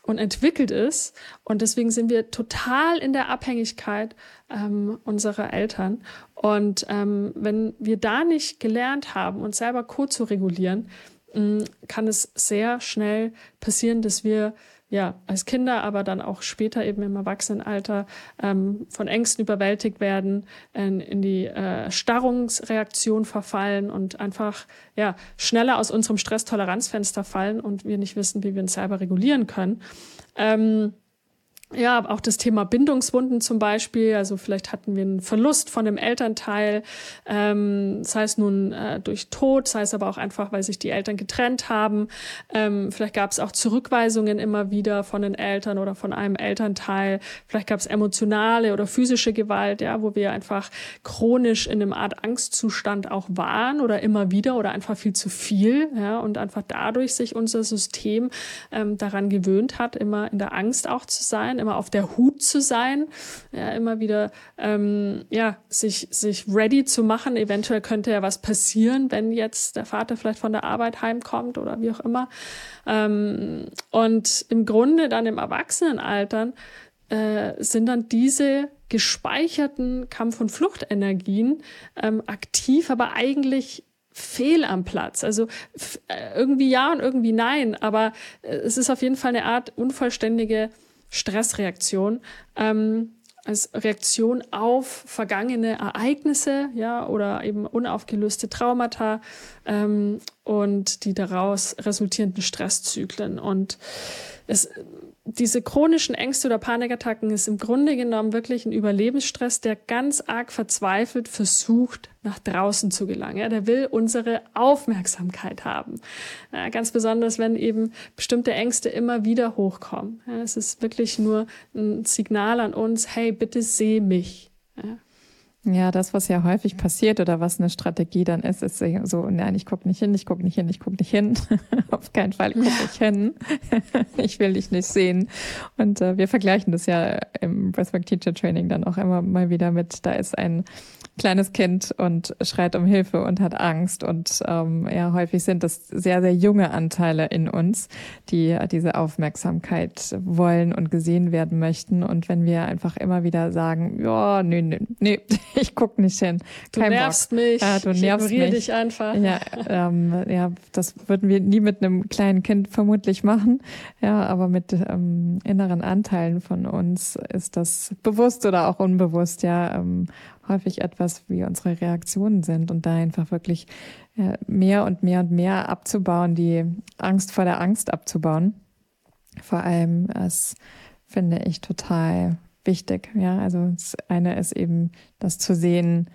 und entwickelt ist. Und deswegen sind wir total in der Abhängigkeit ähm, unserer Eltern. Und ähm, wenn wir da nicht gelernt haben, uns selber Co zu regulieren, ähm, kann es sehr schnell passieren, dass wir ja, als Kinder, aber dann auch später eben im Erwachsenenalter ähm, von Ängsten überwältigt werden, in, in die äh, Starrungsreaktion verfallen und einfach ja schneller aus unserem Stresstoleranzfenster fallen und wir nicht wissen, wie wir uns selber regulieren können. Ähm, ja, auch das Thema Bindungswunden zum Beispiel. Also vielleicht hatten wir einen Verlust von einem Elternteil, ähm, sei es nun äh, durch Tod, sei es aber auch einfach, weil sich die Eltern getrennt haben. Ähm, vielleicht gab es auch Zurückweisungen immer wieder von den Eltern oder von einem Elternteil. Vielleicht gab es emotionale oder physische Gewalt, ja, wo wir einfach chronisch in einem Art Angstzustand auch waren oder immer wieder oder einfach viel zu viel, ja, und einfach dadurch sich unser System ähm, daran gewöhnt hat, immer in der Angst auch zu sein immer auf der Hut zu sein, ja, immer wieder ähm, ja, sich, sich ready zu machen. Eventuell könnte ja was passieren, wenn jetzt der Vater vielleicht von der Arbeit heimkommt oder wie auch immer. Ähm, und im Grunde dann im Erwachsenenaltern äh, sind dann diese gespeicherten Kampf- und Fluchtenergien ähm, aktiv, aber eigentlich fehl am Platz. Also äh, irgendwie ja und irgendwie nein, aber äh, es ist auf jeden Fall eine Art unvollständige Stressreaktion ähm, als Reaktion auf vergangene Ereignisse, ja, oder eben unaufgelöste Traumata ähm, und die daraus resultierenden Stresszyklen. Und es diese chronischen Ängste oder Panikattacken ist im Grunde genommen wirklich ein Überlebensstress, der ganz arg verzweifelt versucht, nach draußen zu gelangen. Ja, der will unsere Aufmerksamkeit haben. Ja, ganz besonders, wenn eben bestimmte Ängste immer wieder hochkommen. Ja, es ist wirklich nur ein Signal an uns, hey, bitte seh mich. Ja, das, was ja häufig passiert oder was eine Strategie dann ist, ist so, nein, ich gucke nicht hin, ich gucke nicht hin, ich gucke nicht hin. (laughs) Auf keinen Fall gucke ich hin. (laughs) ich will dich nicht sehen. Und äh, wir vergleichen das ja im Breathwork Teacher Training dann auch immer mal wieder mit, da ist ein kleines Kind und schreit um Hilfe und hat Angst. Und ähm, ja, häufig sind das sehr, sehr junge Anteile in uns, die diese Aufmerksamkeit wollen und gesehen werden möchten. Und wenn wir einfach immer wieder sagen, ja, nee, nee, nee, (laughs) ich guck nicht hin. Kein du nervst Bock. mich. Ja, du ich nervst mich. dich einfach. Ja, ähm, ja, das würden wir nie mit einem kleinen Kind vermutlich machen. Ja, aber mit ähm, inneren Anteilen von uns ist das bewusst oder auch unbewusst ja ähm, häufig etwas, wie unsere Reaktionen sind und da einfach wirklich äh, mehr und mehr und mehr abzubauen, die Angst vor der Angst abzubauen. Vor allem, das finde ich total wichtig. Ja, also das eine ist eben das zu sehen,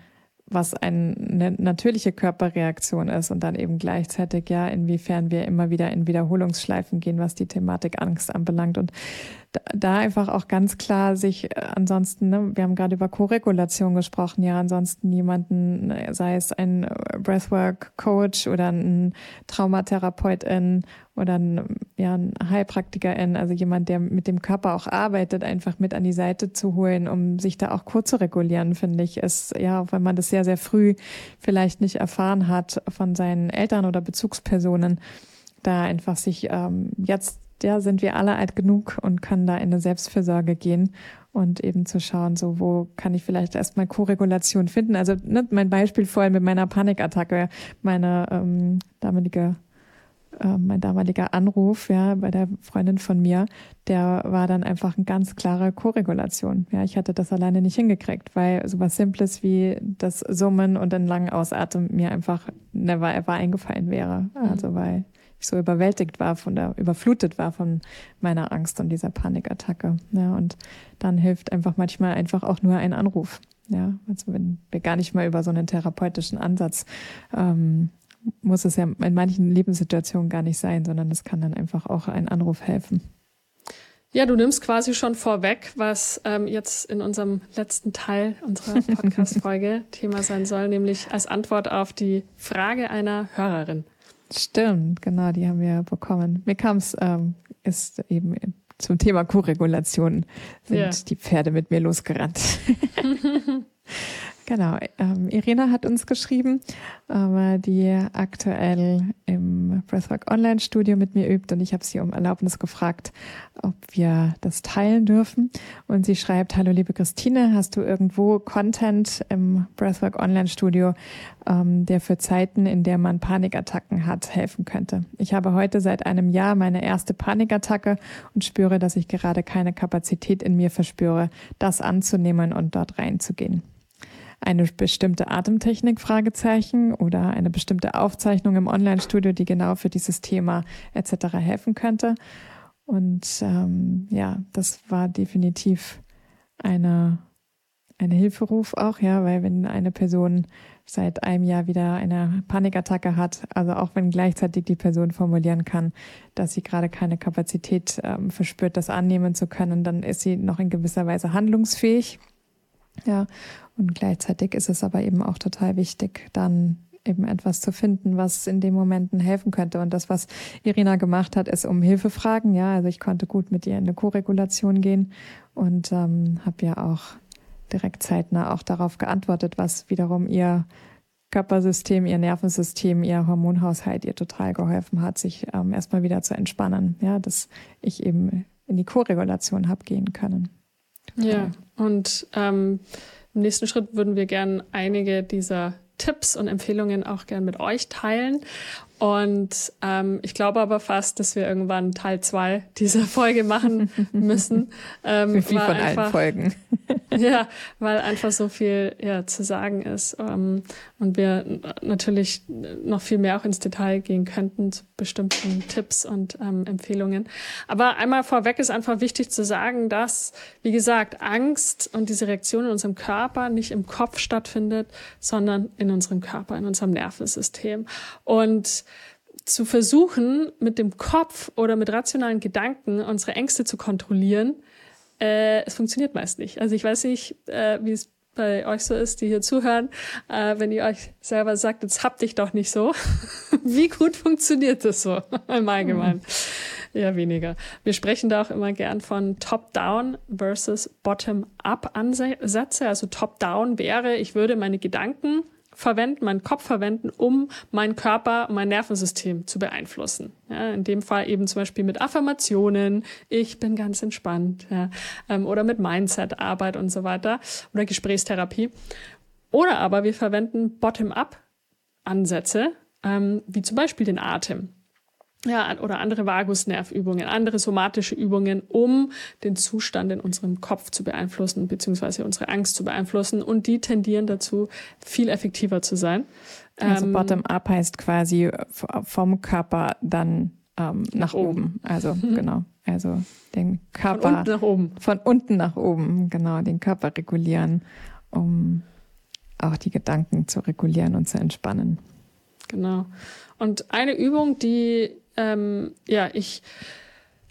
was eine natürliche Körperreaktion ist und dann eben gleichzeitig ja, inwiefern wir immer wieder in Wiederholungsschleifen gehen, was die Thematik Angst anbelangt. Und da einfach auch ganz klar sich äh, ansonsten, ne, wir haben gerade über Koregulation gesprochen, ja, ansonsten jemanden, sei es ein äh, Breathwork-Coach oder ein Traumatherapeutin oder ein, ja, ein Heilpraktikerin, also jemand, der mit dem Körper auch arbeitet, einfach mit an die Seite zu holen, um sich da auch kurz zu regulieren, finde ich, ist, ja, auch wenn man das sehr, sehr früh vielleicht nicht erfahren hat von seinen Eltern oder Bezugspersonen, da einfach sich ähm, jetzt ja, sind wir alle alt genug und können da in eine Selbstfürsorge gehen und eben zu schauen, so wo kann ich vielleicht erstmal Koregulation finden. Also ne, mein Beispiel vorhin mit meiner Panikattacke, meine ähm, damalige äh, mein damaliger Anruf, ja, bei der Freundin von mir, der war dann einfach eine ganz klare Koregulation. Ja, ich hatte das alleine nicht hingekriegt, weil sowas Simples wie das Summen und den langen Ausatmen mir einfach never ever eingefallen wäre. Mhm. Also weil ich so überwältigt war von der, überflutet war von meiner Angst und dieser Panikattacke. Ja, und dann hilft einfach manchmal einfach auch nur ein Anruf. Ja, also wenn wir gar nicht mal über so einen therapeutischen Ansatz ähm, muss es ja in manchen Lebenssituationen gar nicht sein, sondern es kann dann einfach auch ein Anruf helfen. Ja, du nimmst quasi schon vorweg, was ähm, jetzt in unserem letzten Teil unserer (laughs) Podcast-Folge Thema sein soll, nämlich als Antwort auf die Frage einer Hörerin. Stimmt, genau, die haben wir bekommen. Mir kam es, ähm, ist eben zum Thema Koregulation sind ja. die Pferde mit mir losgerannt. (laughs) (laughs) Genau. Ähm, Irina hat uns geschrieben, äh, die aktuell im Breathwork Online Studio mit mir übt und ich habe sie um Erlaubnis gefragt, ob wir das teilen dürfen. Und sie schreibt, hallo liebe Christine, hast du irgendwo Content im Breathwork Online Studio, ähm, der für Zeiten, in der man Panikattacken hat, helfen könnte? Ich habe heute seit einem Jahr meine erste Panikattacke und spüre, dass ich gerade keine Kapazität in mir verspüre, das anzunehmen und dort reinzugehen eine bestimmte Atemtechnik Fragezeichen oder eine bestimmte Aufzeichnung im Online-Studio, die genau für dieses Thema etc. helfen könnte. Und ähm, ja, das war definitiv eine, eine Hilferuf auch, ja, weil wenn eine Person seit einem Jahr wieder eine Panikattacke hat, also auch wenn gleichzeitig die Person formulieren kann, dass sie gerade keine Kapazität ähm, verspürt, das annehmen zu können, dann ist sie noch in gewisser Weise handlungsfähig. Ja, und gleichzeitig ist es aber eben auch total wichtig, dann eben etwas zu finden, was in den Momenten helfen könnte. Und das, was Irina gemacht hat, ist um Hilfe fragen. Ja, also ich konnte gut mit ihr in eine Koregulation gehen und ähm, habe ja auch direkt zeitnah auch darauf geantwortet, was wiederum ihr Körpersystem, ihr Nervensystem, ihr Hormonhaushalt ihr total geholfen hat, sich ähm, erstmal wieder zu entspannen. Ja, dass ich eben in die Koregulation habe gehen können. Total. Ja, und ähm, im nächsten Schritt würden wir gern einige dieser Tipps und Empfehlungen auch gern mit euch teilen. Und ähm, ich glaube aber fast, dass wir irgendwann Teil zwei dieser (laughs) Folge machen (laughs) müssen. Ähm, Wie von einfach, allen Folgen. (laughs) ja, weil einfach so viel ja, zu sagen ist. Ähm, und wir natürlich noch viel mehr auch ins Detail gehen könnten zu bestimmten Tipps und ähm, Empfehlungen. Aber einmal vorweg ist einfach wichtig zu sagen, dass, wie gesagt, Angst und diese Reaktion in unserem Körper nicht im Kopf stattfindet, sondern in unserem Körper, in unserem Nervensystem. Und zu versuchen, mit dem Kopf oder mit rationalen Gedanken unsere Ängste zu kontrollieren, äh, es funktioniert meist nicht. Also ich weiß nicht, äh, wie es bei euch so ist, die hier zuhören, äh, wenn ihr euch selber sagt, jetzt habt dich doch nicht so. (laughs) Wie gut funktioniert das so (laughs) im Allgemeinen? Mhm. Ja, weniger. Wir sprechen da auch immer gern von Top-Down versus Bottom-Up-Ansätze. Also Top-Down wäre, ich würde meine Gedanken verwenden, meinen Kopf verwenden, um meinen Körper, mein Nervensystem zu beeinflussen. Ja, in dem Fall eben zum Beispiel mit Affirmationen, ich bin ganz entspannt, ja, ähm, oder mit Mindset-Arbeit und so weiter oder Gesprächstherapie. Oder aber wir verwenden Bottom-up-Ansätze, ähm, wie zum Beispiel den Atem ja, oder andere Vagusnervübungen, andere somatische Übungen, um den Zustand in unserem Kopf zu beeinflussen, beziehungsweise unsere Angst zu beeinflussen. Und die tendieren dazu, viel effektiver zu sein. Also ähm, Bottom-up heißt quasi vom Körper dann ähm, nach, nach oben. oben. Also mhm. (laughs) genau. Also den Körper. Von unten nach oben. Von unten nach oben, genau, den Körper regulieren, um auch die Gedanken zu regulieren und zu entspannen. Genau. Und eine Übung, die ähm, ja, ich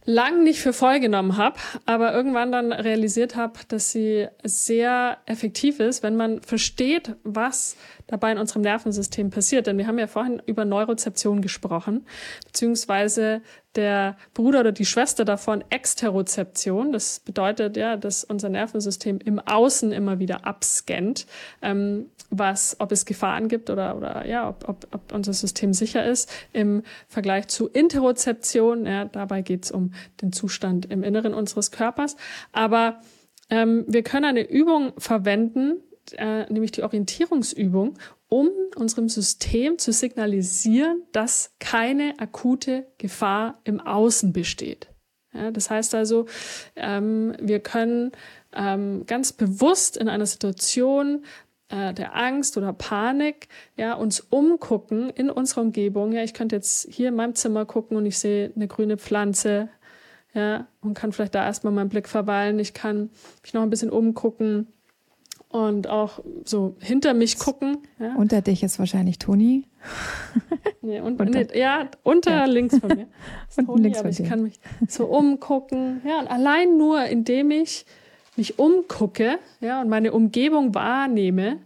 lang nicht für voll genommen habe, aber irgendwann dann realisiert habe, dass sie sehr effektiv ist, wenn man versteht, was dabei in unserem Nervensystem passiert. Denn wir haben ja vorhin über Neurozeption gesprochen, beziehungsweise der Bruder oder die Schwester davon Exterozeption. Das bedeutet ja, dass unser Nervensystem im Außen immer wieder abscannt, ähm, was, ob es Gefahren gibt oder, oder ja, ob, ob, ob unser System sicher ist. Im Vergleich zu Interozeption, ja, dabei geht es um den Zustand im Inneren unseres Körpers. Aber ähm, wir können eine Übung verwenden, äh, nämlich die Orientierungsübung, um unserem System zu signalisieren, dass keine akute Gefahr im Außen besteht. Ja, das heißt also, ähm, wir können ähm, ganz bewusst in einer Situation äh, der Angst oder Panik, ja, uns umgucken in unserer Umgebung. Ja, ich könnte jetzt hier in meinem Zimmer gucken und ich sehe eine grüne Pflanze, ja, und kann vielleicht da erstmal meinen Blick verweilen. Ich kann mich noch ein bisschen umgucken und auch so hinter mich gucken. Ja. Unter dich ist wahrscheinlich Toni. (laughs) nee, und, unter. Nee, ja, unter ja. links von mir. (laughs) Ist Toni, links aber ich dir. kann mich so umgucken. Ja, und allein nur, indem ich mich umgucke, ja, und meine Umgebung wahrnehme,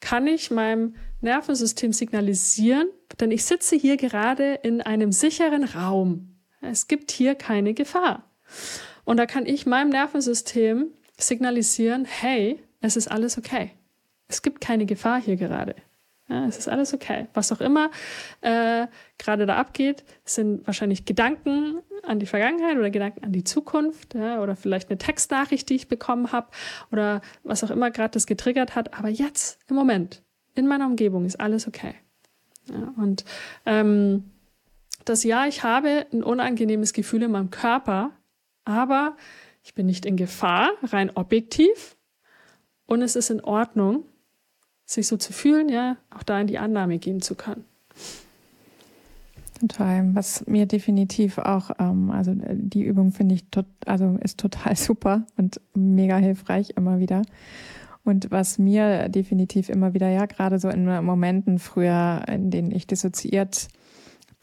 kann ich meinem Nervensystem signalisieren, denn ich sitze hier gerade in einem sicheren Raum. Es gibt hier keine Gefahr. Und da kann ich meinem Nervensystem signalisieren, hey, es ist alles okay. Es gibt keine Gefahr hier gerade. Ja, es ist alles okay. Was auch immer äh, gerade da abgeht, sind wahrscheinlich Gedanken an die Vergangenheit oder Gedanken an die Zukunft ja, oder vielleicht eine Textnachricht, die ich bekommen habe oder was auch immer gerade das getriggert hat. Aber jetzt, im Moment, in meiner Umgebung ist alles okay. Ja, und ähm, das Ja, ich habe ein unangenehmes Gefühl in meinem Körper, aber ich bin nicht in Gefahr, rein objektiv. Und es ist in Ordnung, sich so zu fühlen, ja, auch da in die Annahme gehen zu können. Total. Was mir definitiv auch, ähm, also äh, die Übung finde ich tot, also ist total (laughs) super und mega hilfreich immer wieder. Und was mir definitiv immer wieder, ja, gerade so in Momenten früher, in denen ich dissoziiert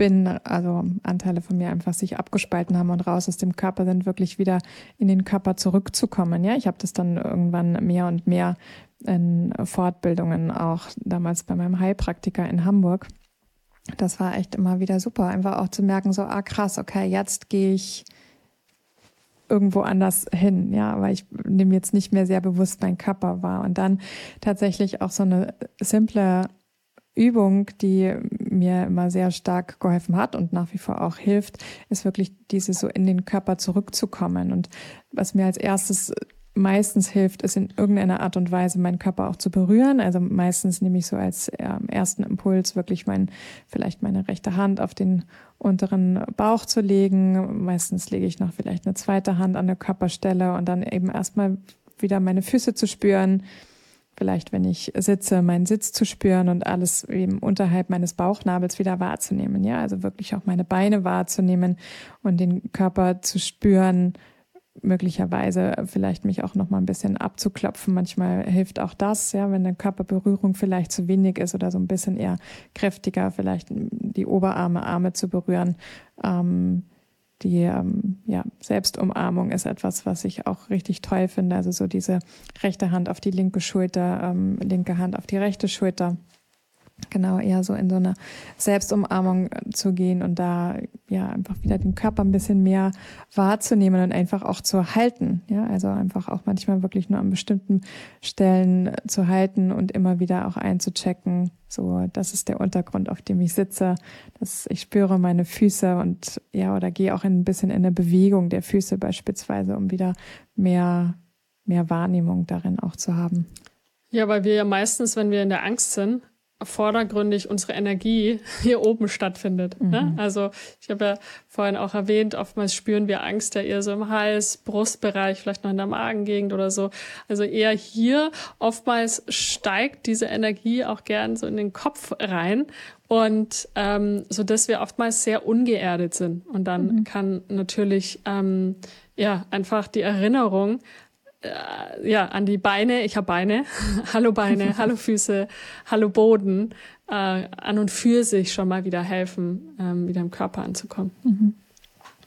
bin, also Anteile von mir einfach sich abgespalten haben und raus aus dem Körper sind, wirklich wieder in den Körper zurückzukommen. Ja, ich habe das dann irgendwann mehr und mehr in Fortbildungen, auch damals bei meinem Heilpraktiker in Hamburg. Das war echt immer wieder super, einfach auch zu merken, so, ah krass, okay, jetzt gehe ich irgendwo anders hin, ja, weil ich nehme jetzt nicht mehr sehr bewusst meinen Körper wahr. Und dann tatsächlich auch so eine simple Übung, die mir immer sehr stark geholfen hat und nach wie vor auch hilft, ist wirklich diese so in den Körper zurückzukommen. Und was mir als erstes meistens hilft, ist in irgendeiner Art und Weise meinen Körper auch zu berühren. Also meistens nehme ich so als äh, ersten Impuls wirklich mein, vielleicht meine rechte Hand auf den unteren Bauch zu legen. Meistens lege ich noch vielleicht eine zweite Hand an der Körperstelle und dann eben erstmal wieder meine Füße zu spüren, vielleicht, wenn ich sitze, meinen Sitz zu spüren und alles eben unterhalb meines Bauchnabels wieder wahrzunehmen. Ja, also wirklich auch meine Beine wahrzunehmen und den Körper zu spüren, möglicherweise vielleicht mich auch noch mal ein bisschen abzuklopfen. Manchmal hilft auch das, ja, wenn eine Körperberührung vielleicht zu wenig ist oder so ein bisschen eher kräftiger, vielleicht die Oberarme, Arme zu berühren. Ähm, die ähm, ja, Selbstumarmung ist etwas, was ich auch richtig toll finde. Also so diese rechte Hand auf die linke Schulter, ähm, linke Hand auf die rechte Schulter genau eher so in so eine Selbstumarmung zu gehen und da ja einfach wieder den Körper ein bisschen mehr wahrzunehmen und einfach auch zu halten. Ja, also einfach auch manchmal wirklich nur an bestimmten Stellen zu halten und immer wieder auch einzuchecken. So, das ist der Untergrund, auf dem ich sitze. Das, ich spüre meine Füße und ja, oder gehe auch ein bisschen in eine Bewegung der Füße beispielsweise, um wieder mehr, mehr Wahrnehmung darin auch zu haben. Ja, weil wir ja meistens, wenn wir in der Angst sind, vordergründig unsere Energie (laughs) hier oben stattfindet. Ne? Mhm. Ne? Also ich habe ja vorhin auch erwähnt, oftmals spüren wir Angst ja eher so im Hals, Brustbereich, vielleicht noch in der Magengegend oder so. Also eher hier. Oftmals steigt diese Energie auch gern so in den Kopf rein und ähm, so dass wir oftmals sehr ungeerdet sind. Und dann mhm. kann natürlich ähm, ja einfach die Erinnerung äh, ja, an die Beine. Ich habe Beine. (laughs) hallo Beine, (laughs) hallo Füße, hallo Boden. Äh, an und für sich schon mal wieder helfen, ähm, wieder im Körper anzukommen. Mhm.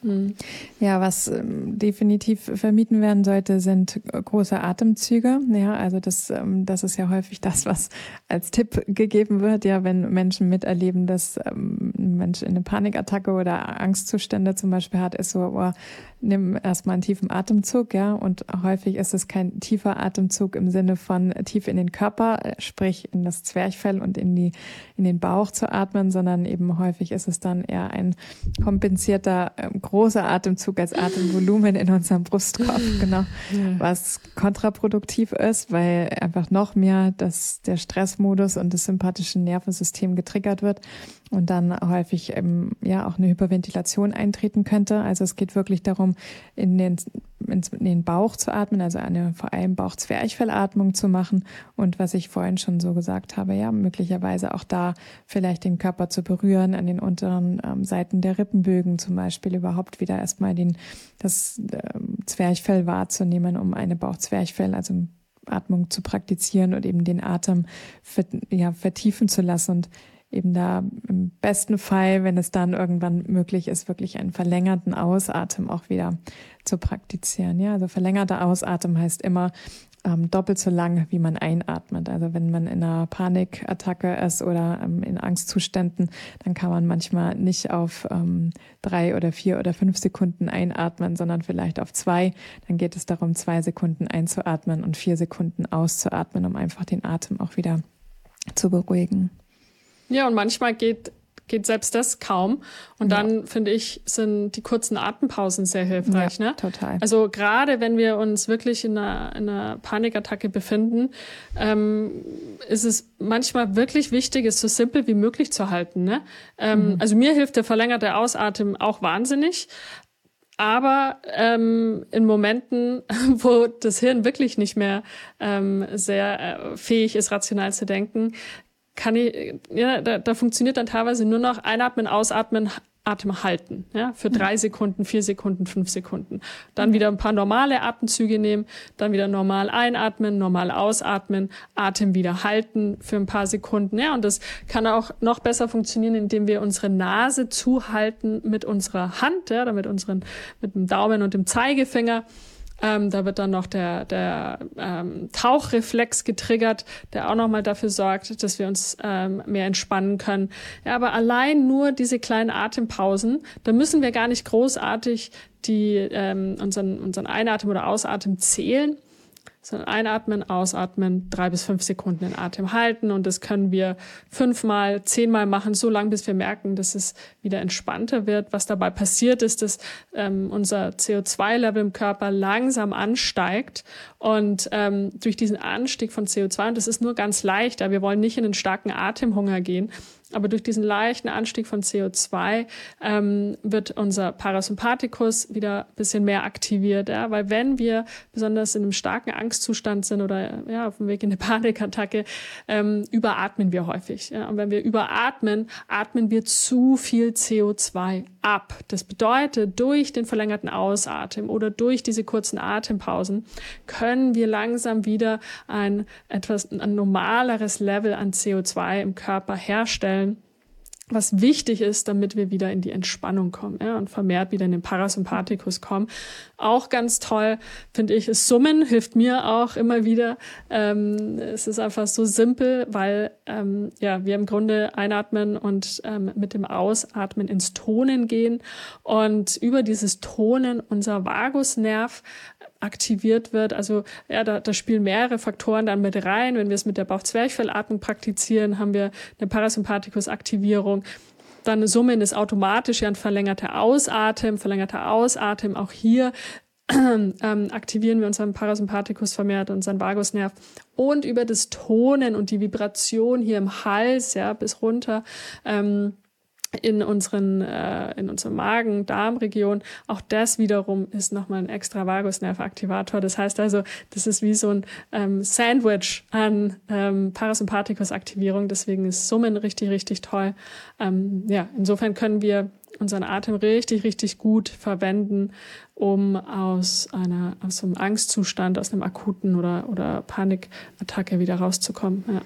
Mhm. Ja, was ähm, definitiv vermieden werden sollte, sind große Atemzüge. Ja, also das, ähm, das ist ja häufig das, was als Tipp gegeben wird. Ja, wenn Menschen miterleben, dass ähm, ein Mensch eine Panikattacke oder Angstzustände zum Beispiel hat, ist so, oh, nimm erstmal einen tiefen Atemzug, ja. Und häufig ist es kein tiefer Atemzug im Sinne von tief in den Körper, sprich in das Zwerchfell und in die, in den Bauch zu atmen, sondern eben häufig ist es dann eher ein kompensierter, ähm, großer Atemzug als Atemvolumen in unserem Brustkorb, (laughs) genau. Ja. Was kontraproduktiv ist, weil einfach noch mehr das, der Stressmodus und das sympathische Nervensystem getriggert wird und dann häufig ähm, ja auch eine Hyperventilation eintreten könnte. Also es geht wirklich darum, in den, in den Bauch zu atmen, also eine vor allem Bauchzwerchfellatmung zu machen und was ich vorhin schon so gesagt habe, ja, möglicherweise auch da vielleicht den Körper zu berühren, an den unteren ähm, Seiten der Rippenbögen zum Beispiel überhaupt wieder erstmal den, das ähm, Zwerchfell wahrzunehmen, um eine Bauchzwerchfell, also Atmung zu praktizieren und eben den Atem ja, vertiefen zu lassen und eben da im besten Fall, wenn es dann irgendwann möglich ist, wirklich einen verlängerten Ausatmen auch wieder zu praktizieren. Ja, also verlängerter Ausatmen heißt immer ähm, doppelt so lang, wie man einatmet. Also wenn man in einer Panikattacke ist oder ähm, in Angstzuständen, dann kann man manchmal nicht auf ähm, drei oder vier oder fünf Sekunden einatmen, sondern vielleicht auf zwei. Dann geht es darum, zwei Sekunden einzuatmen und vier Sekunden auszuatmen, um einfach den Atem auch wieder zu beruhigen. Ja, und manchmal geht, geht selbst das kaum. Und ja. dann, finde ich, sind die kurzen Atempausen sehr hilfreich. Ja, ne? total. Also gerade wenn wir uns wirklich in einer, in einer Panikattacke befinden, ähm, ist es manchmal wirklich wichtig, es so simpel wie möglich zu halten. Ne? Ähm, mhm. Also mir hilft der verlängerte Ausatmen auch wahnsinnig. Aber ähm, in Momenten, (laughs) wo das Hirn wirklich nicht mehr ähm, sehr äh, fähig ist, rational zu denken, kann ich, ja, da, da funktioniert dann teilweise nur noch einatmen, ausatmen, Atem halten, ja, für drei Sekunden, vier Sekunden, fünf Sekunden. Dann wieder ein paar normale Atemzüge nehmen, dann wieder normal einatmen, normal ausatmen, Atem wieder halten für ein paar Sekunden, ja, und das kann auch noch besser funktionieren, indem wir unsere Nase zuhalten mit unserer Hand, ja, oder mit unseren, mit dem Daumen und dem Zeigefinger ähm, da wird dann noch der, der ähm, Tauchreflex getriggert, der auch nochmal dafür sorgt, dass wir uns ähm, mehr entspannen können. Ja, aber allein nur diese kleinen Atempausen, da müssen wir gar nicht großartig die, ähm, unseren, unseren Einatmen oder Ausatmen zählen, sondern einatmen, ausatmen, drei bis fünf Sekunden den Atem halten und das können wir fünfmal, zehnmal machen, so lange, bis wir merken, dass es wieder entspannter wird. Was dabei passiert ist, dass ähm, unser CO2-Level im Körper langsam ansteigt und ähm, durch diesen Anstieg von CO2, und das ist nur ganz leicht, aber wir wollen nicht in einen starken Atemhunger gehen, aber durch diesen leichten Anstieg von CO2 ähm, wird unser Parasympathikus wieder ein bisschen mehr aktiviert. Ja? Weil wenn wir besonders in einem starken Angstzustand sind oder ja, auf dem Weg in eine (laughs) Panikattacke, ähm, überatmen wir häufig. Ja? Und wenn wir überatmen, atmen wir zu viel CO2 ab. Das bedeutet, durch den verlängerten Ausatmen oder durch diese kurzen Atempausen können wir langsam wieder ein etwas ein normaleres Level an CO2 im Körper herstellen was wichtig ist, damit wir wieder in die Entspannung kommen ja, und vermehrt wieder in den Parasympathikus kommen. Auch ganz toll, finde ich, ist Summen, hilft mir auch immer wieder. Ähm, es ist einfach so simpel, weil ähm, ja, wir im Grunde einatmen und ähm, mit dem Ausatmen ins Tonen gehen und über dieses Tonen unser Vagusnerv aktiviert wird. Also ja, da, da spielen mehrere Faktoren dann mit rein. Wenn wir es mit der Bauchzwerchfellatmung praktizieren, haben wir eine Parasympathikus-Aktivierung. Dann Summen ist automatisch ja ein verlängerter Ausatmen, verlängerter Ausatmen. Auch hier (clears throat) ähm, aktivieren wir unseren Parasympathikus vermehrt, unseren Vagusnerv. Und über das Tonen und die Vibration hier im Hals, ja, bis runter, ähm, in unseren äh, in unserem Magen Darmregion auch das wiederum ist nochmal ein extra Vagusnervaktivator das heißt also das ist wie so ein ähm, Sandwich an ähm, Parasympathikus Aktivierung deswegen ist Summen richtig richtig toll. Ähm, ja insofern können wir unseren Atem richtig richtig gut verwenden um aus einer aus einem Angstzustand aus einem akuten oder oder Panikattacke wieder rauszukommen. Ja.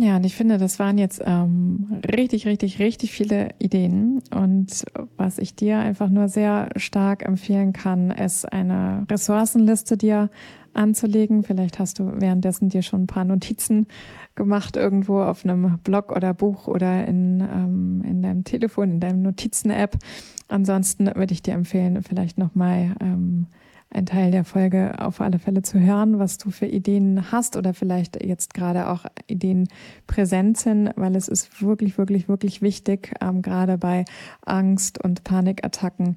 Ja, und ich finde, das waren jetzt ähm, richtig, richtig, richtig viele Ideen. Und was ich dir einfach nur sehr stark empfehlen kann, ist eine Ressourcenliste dir anzulegen. Vielleicht hast du währenddessen dir schon ein paar Notizen gemacht irgendwo auf einem Blog oder Buch oder in, ähm, in deinem Telefon, in deinem Notizen-App. Ansonsten würde ich dir empfehlen, vielleicht nochmal ähm, ein Teil der Folge auf alle Fälle zu hören, was du für Ideen hast oder vielleicht jetzt gerade auch Ideen präsent sind, weil es ist wirklich, wirklich, wirklich wichtig, ähm, gerade bei Angst und Panikattacken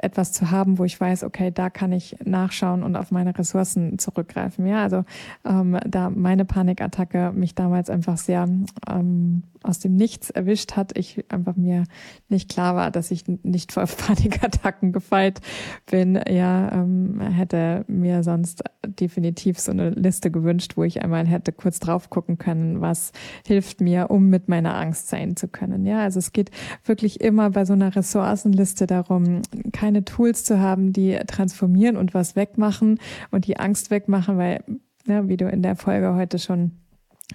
etwas zu haben, wo ich weiß, okay, da kann ich nachschauen und auf meine Ressourcen zurückgreifen. Ja, also ähm, da meine Panikattacke mich damals einfach sehr ähm, aus dem Nichts erwischt hat, ich einfach mir nicht klar war, dass ich nicht vor (laughs) Panikattacken gefeit bin, ja, ähm, hätte mir sonst definitiv so eine Liste gewünscht, wo ich einmal hätte kurz drauf gucken können, was hilft mir, um mit meiner Angst sein zu können. Ja, also es geht wirklich immer bei so einer Ressourcenliste darum, keine Tools zu haben, die transformieren und was wegmachen und die Angst wegmachen, weil, ja, wie du in der Folge heute schon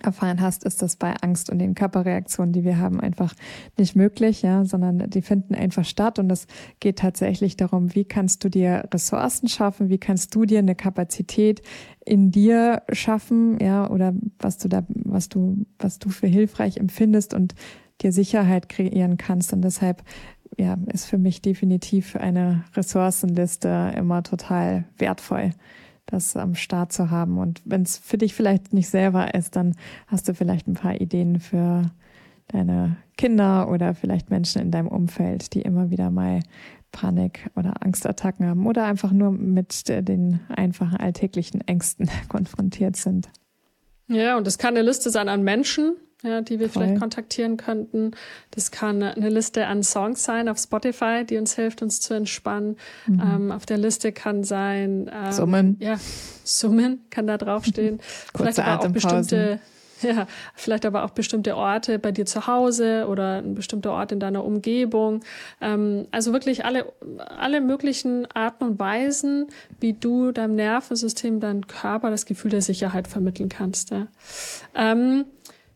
erfahren hast, ist das bei Angst und den Körperreaktionen, die wir haben, einfach nicht möglich, ja, sondern die finden einfach statt. Und es geht tatsächlich darum, wie kannst du dir Ressourcen schaffen, wie kannst du dir eine Kapazität in dir schaffen, ja, oder was du da, was du, was du für hilfreich empfindest und dir Sicherheit kreieren kannst. Und deshalb ja, ist für mich definitiv eine Ressourcenliste immer total wertvoll das am Start zu haben. Und wenn es für dich vielleicht nicht selber ist, dann hast du vielleicht ein paar Ideen für deine Kinder oder vielleicht Menschen in deinem Umfeld, die immer wieder mal Panik oder Angstattacken haben oder einfach nur mit den einfachen alltäglichen Ängsten (laughs) konfrontiert sind. Ja, und es kann eine Liste sein an Menschen, ja, die wir Voll. vielleicht kontaktieren könnten. Das kann eine Liste an Songs sein auf Spotify, die uns hilft, uns zu entspannen. Mhm. Ähm, auf der Liste kann sein ähm, Summen. Ja, Summen kann da draufstehen. (laughs) vielleicht aber auch bestimmte ja, vielleicht aber auch bestimmte Orte bei dir zu Hause oder ein bestimmter Ort in deiner Umgebung. Ähm, also wirklich alle, alle möglichen Arten und Weisen, wie du deinem Nervensystem, deinem Körper das Gefühl der Sicherheit vermitteln kannst. Ja. Ähm,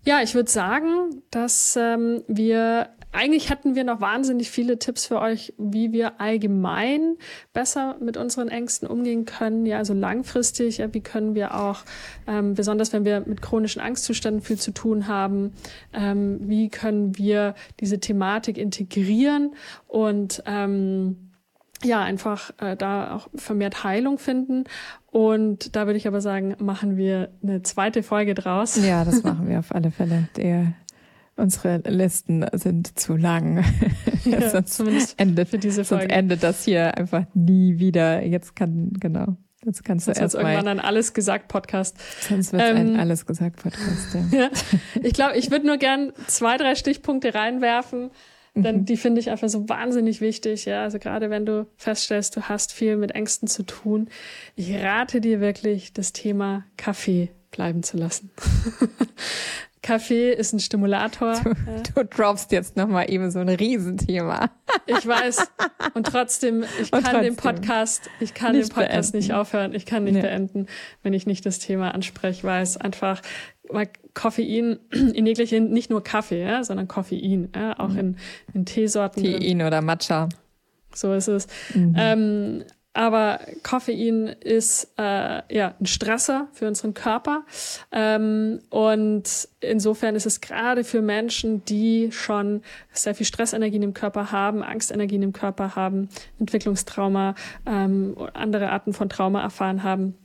ja, ich würde sagen, dass ähm, wir eigentlich hätten wir noch wahnsinnig viele Tipps für euch, wie wir allgemein besser mit unseren Ängsten umgehen können. Ja, also langfristig, ja, wie können wir auch, ähm, besonders wenn wir mit chronischen Angstzuständen viel zu tun haben, ähm, wie können wir diese Thematik integrieren und ähm, ja, einfach äh, da auch vermehrt Heilung finden. Und da würde ich aber sagen, machen wir eine zweite Folge draus. Ja, das machen wir (laughs) auf alle Fälle. Der, unsere Listen sind zu lang. (laughs) ja, sonst zumindest endet, für diese Folge. Sonst endet das hier einfach nie wieder. Jetzt kann, genau. Jetzt kannst du erst mal. irgendwann ein Alles gesagt Podcast. Sonst wird ähm, ein Alles gesagt Podcast. Ja. (laughs) ja. Ich glaube, ich würde nur gern zwei, drei Stichpunkte reinwerfen, denn mhm. die finde ich einfach so wahnsinnig wichtig. Ja, also gerade wenn du feststellst, du hast viel mit Ängsten zu tun, ich rate dir wirklich, das Thema Kaffee bleiben zu lassen. (laughs) Kaffee ist ein Stimulator. Du, du droppst jetzt nochmal eben so ein Riesenthema. Ich weiß. Und trotzdem, ich kann trotzdem. den Podcast, ich kann den Podcast beenden. nicht aufhören. Ich kann nicht ja. beenden, wenn ich nicht das Thema anspreche, weil es einfach weil Koffein in jeglicher, nicht nur Kaffee, ja, sondern Koffein, ja, auch mhm. in, in Teesorten. Tein oder Matcha. So ist es. Mhm. Ähm, aber Koffein ist äh, ja ein Stresser für unseren Körper. Ähm, und insofern ist es gerade für Menschen, die schon sehr viel Stressenergien im Körper haben, Angstenergien im Körper haben, Entwicklungstrauma, ähm, andere Arten von Trauma erfahren haben,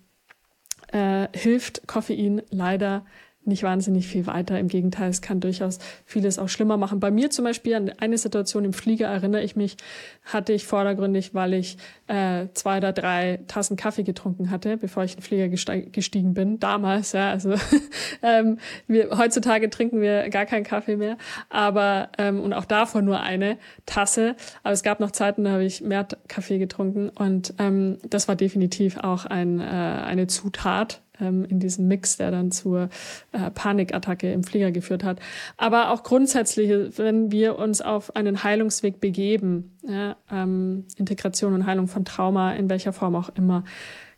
äh, hilft Koffein leider nicht wahnsinnig viel weiter. Im Gegenteil, es kann durchaus vieles auch schlimmer machen. Bei mir zum Beispiel an eine Situation im Flieger erinnere ich mich, hatte ich vordergründig, weil ich äh, zwei oder drei Tassen Kaffee getrunken hatte, bevor ich in den Flieger gestiegen bin. Damals, ja. Also (laughs) ähm, wir, heutzutage trinken wir gar keinen Kaffee mehr, aber ähm, und auch davon nur eine Tasse. Aber es gab noch Zeiten, da habe ich mehr Kaffee getrunken und ähm, das war definitiv auch ein, äh, eine Zutat ähm, in diesem Mix, der dann zur äh, Panikattacke im Flieger geführt hat. Aber auch grundsätzlich, wenn wir uns auf einen Heilungsweg begeben, ja, ähm, Integration und Heilung von Trauma, in welcher Form auch immer,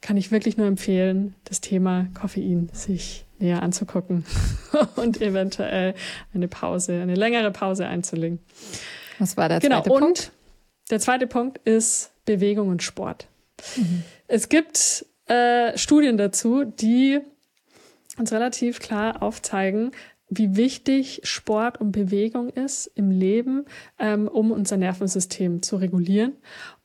kann ich wirklich nur empfehlen, das Thema Koffein sich näher anzugucken (laughs) und eventuell eine Pause, eine längere Pause einzulegen. Was war der genau, zweite Punkt? Und der zweite Punkt ist Bewegung und Sport. Mhm. Es gibt äh, Studien dazu, die uns relativ klar aufzeigen, wie wichtig Sport und Bewegung ist im Leben, ähm, um unser Nervensystem zu regulieren.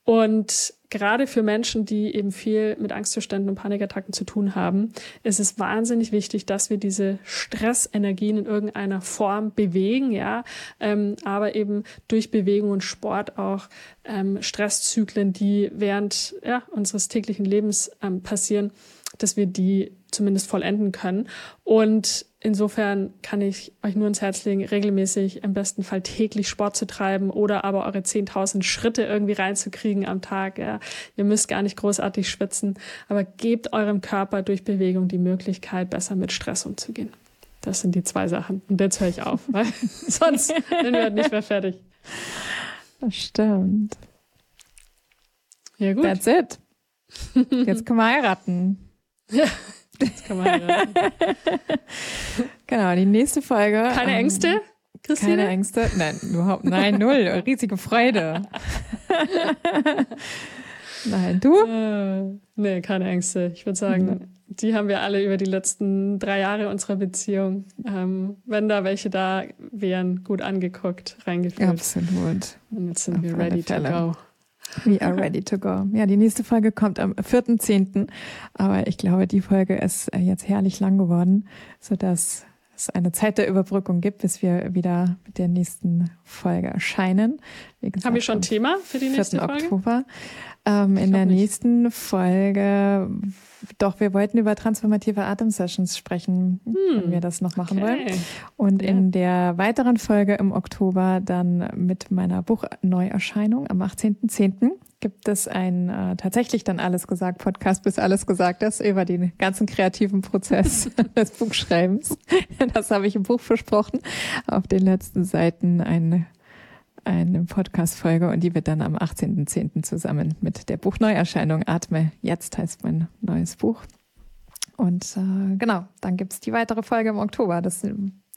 Und gerade für Menschen, die eben viel mit Angstzuständen und Panikattacken zu tun haben, ist es wahnsinnig wichtig, dass wir diese Stressenergien in irgendeiner Form bewegen, ja, ähm, aber eben durch Bewegung und Sport auch ähm, Stresszyklen, die während ja, unseres täglichen Lebens ähm, passieren, dass wir die zumindest vollenden können. Und insofern kann ich euch nur ins Herz legen, regelmäßig im besten Fall täglich Sport zu treiben oder aber eure 10.000 Schritte irgendwie reinzukriegen am Tag. Ja. Ihr müsst gar nicht großartig schwitzen, aber gebt eurem Körper durch Bewegung die Möglichkeit, besser mit Stress umzugehen. Das sind die zwei Sachen. Und jetzt höre ich auf, weil (laughs) sonst sind wir nicht mehr fertig. Das stimmt. Ja, gut. That's it. Jetzt können wir heiraten. Ja. (laughs) Das kann man (laughs) genau, die nächste Folge. Keine ähm, Ängste? Christine? Keine Ängste? Nein, überhaupt nein, null. (laughs) Riesige Freude. (laughs) nein, du? Äh, nee, keine Ängste. Ich würde sagen, mhm. die haben wir alle über die letzten drei Jahre unserer Beziehung, ähm, wenn da welche da wären, gut angeguckt, reingeführt. Absolut. Und jetzt sind Auf wir ready to go. We are ready to go. Ja, die nächste Folge kommt am 4.10. Aber ich glaube, die Folge ist äh, jetzt herrlich lang geworden, sodass es eine Zeit der Überbrückung gibt, bis wir wieder mit der nächsten Folge erscheinen. Gesagt, Haben wir schon ein Thema für die nächste Folge? Oktober. Ähm, in der nicht. nächsten Folge, doch, wir wollten über transformative Atemsessions sprechen, hm. wenn wir das noch machen okay. wollen. Und ja. in der weiteren Folge im Oktober dann mit meiner Buchneuerscheinung am 18.10 gibt es ein äh, tatsächlich dann alles gesagt Podcast, bis alles gesagt ist über den ganzen kreativen Prozess (laughs) (laughs) des Buchschreibens. Das habe ich im Buch versprochen. Auf den letzten Seiten eine, eine Podcast-Folge und die wird dann am 18.10. zusammen mit der Buchneuerscheinung Atme jetzt heißt mein neues Buch. Und äh, genau, dann gibt's die weitere Folge im Oktober. Das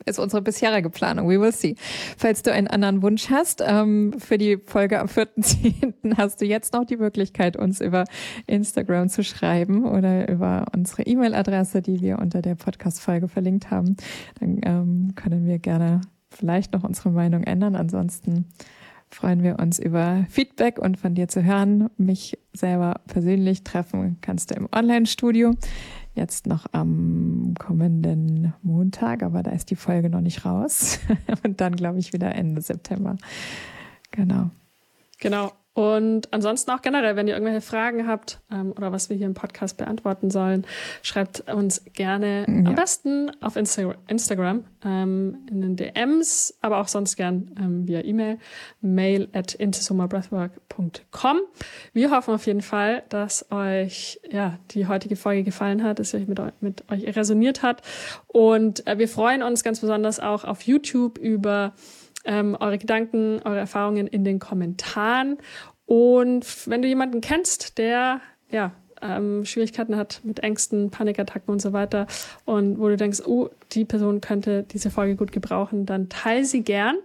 ist unsere bisherige Planung. We will see. Falls du einen anderen Wunsch hast ähm, für die Folge am 4.10., hast du jetzt noch die Möglichkeit, uns über Instagram zu schreiben oder über unsere E-Mail-Adresse, die wir unter der Podcast-Folge verlinkt haben. Dann ähm, können wir gerne vielleicht noch unsere Meinung ändern. Ansonsten freuen wir uns über Feedback und von dir zu hören. Mich selber persönlich treffen kannst du im Online-Studio jetzt noch am kommenden Montag, aber da ist die Folge noch nicht raus. (laughs) Und dann, glaube ich, wieder Ende September. Genau. Genau. Und ansonsten auch generell, wenn ihr irgendwelche Fragen habt ähm, oder was wir hier im Podcast beantworten sollen, schreibt uns gerne ja. am besten auf Insta Instagram ähm, in den DMs, aber auch sonst gern ähm, via E-Mail, mail at intesomabreathwork.com. Wir hoffen auf jeden Fall, dass euch ja die heutige Folge gefallen hat, dass sie euch mit, mit euch resoniert hat. Und äh, wir freuen uns ganz besonders auch auf YouTube über ähm, eure Gedanken, eure Erfahrungen in den Kommentaren. Und wenn du jemanden kennst, der ja ähm, Schwierigkeiten hat mit Ängsten, Panikattacken und so weiter und wo du denkst, oh, die Person könnte diese Folge gut gebrauchen, dann teile sie gern.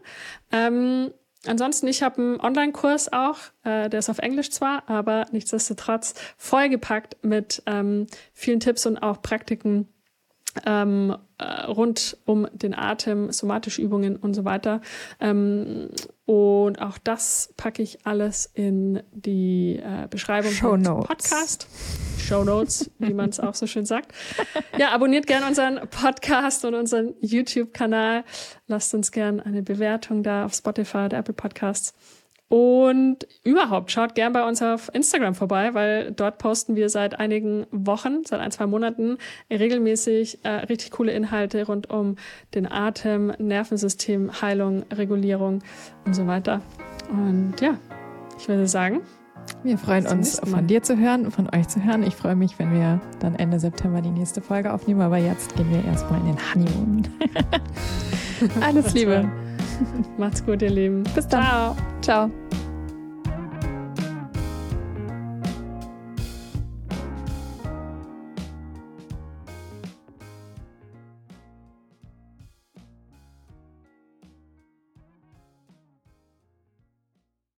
Ähm, ansonsten, ich habe einen Online-Kurs auch, äh, der ist auf Englisch zwar, aber nichtsdestotrotz vollgepackt mit ähm, vielen Tipps und auch Praktiken ähm, äh, rund um den Atem, somatische Übungen und so weiter. Ähm, und auch das packe ich alles in die äh, Beschreibung Show vom Podcast. Show Notes, wie man es auch so schön sagt. Ja, abonniert gerne unseren Podcast und unseren YouTube-Kanal. Lasst uns gerne eine Bewertung da auf Spotify oder Apple Podcasts. Und überhaupt, schaut gern bei uns auf Instagram vorbei, weil dort posten wir seit einigen Wochen, seit ein, zwei Monaten regelmäßig äh, richtig coole Inhalte rund um den Atem, Nervensystem, Heilung, Regulierung und so weiter. Und ja, ich würde sagen, wir freuen uns, von dir zu hören, von euch zu hören. Ich freue mich, wenn wir dann Ende September die nächste Folge aufnehmen. Aber jetzt gehen wir erstmal in den Honeymoon. (laughs) (laughs) Alles Liebe. (laughs) Macht's gut, ihr Lieben. Bis dann. Ciao. Ciao.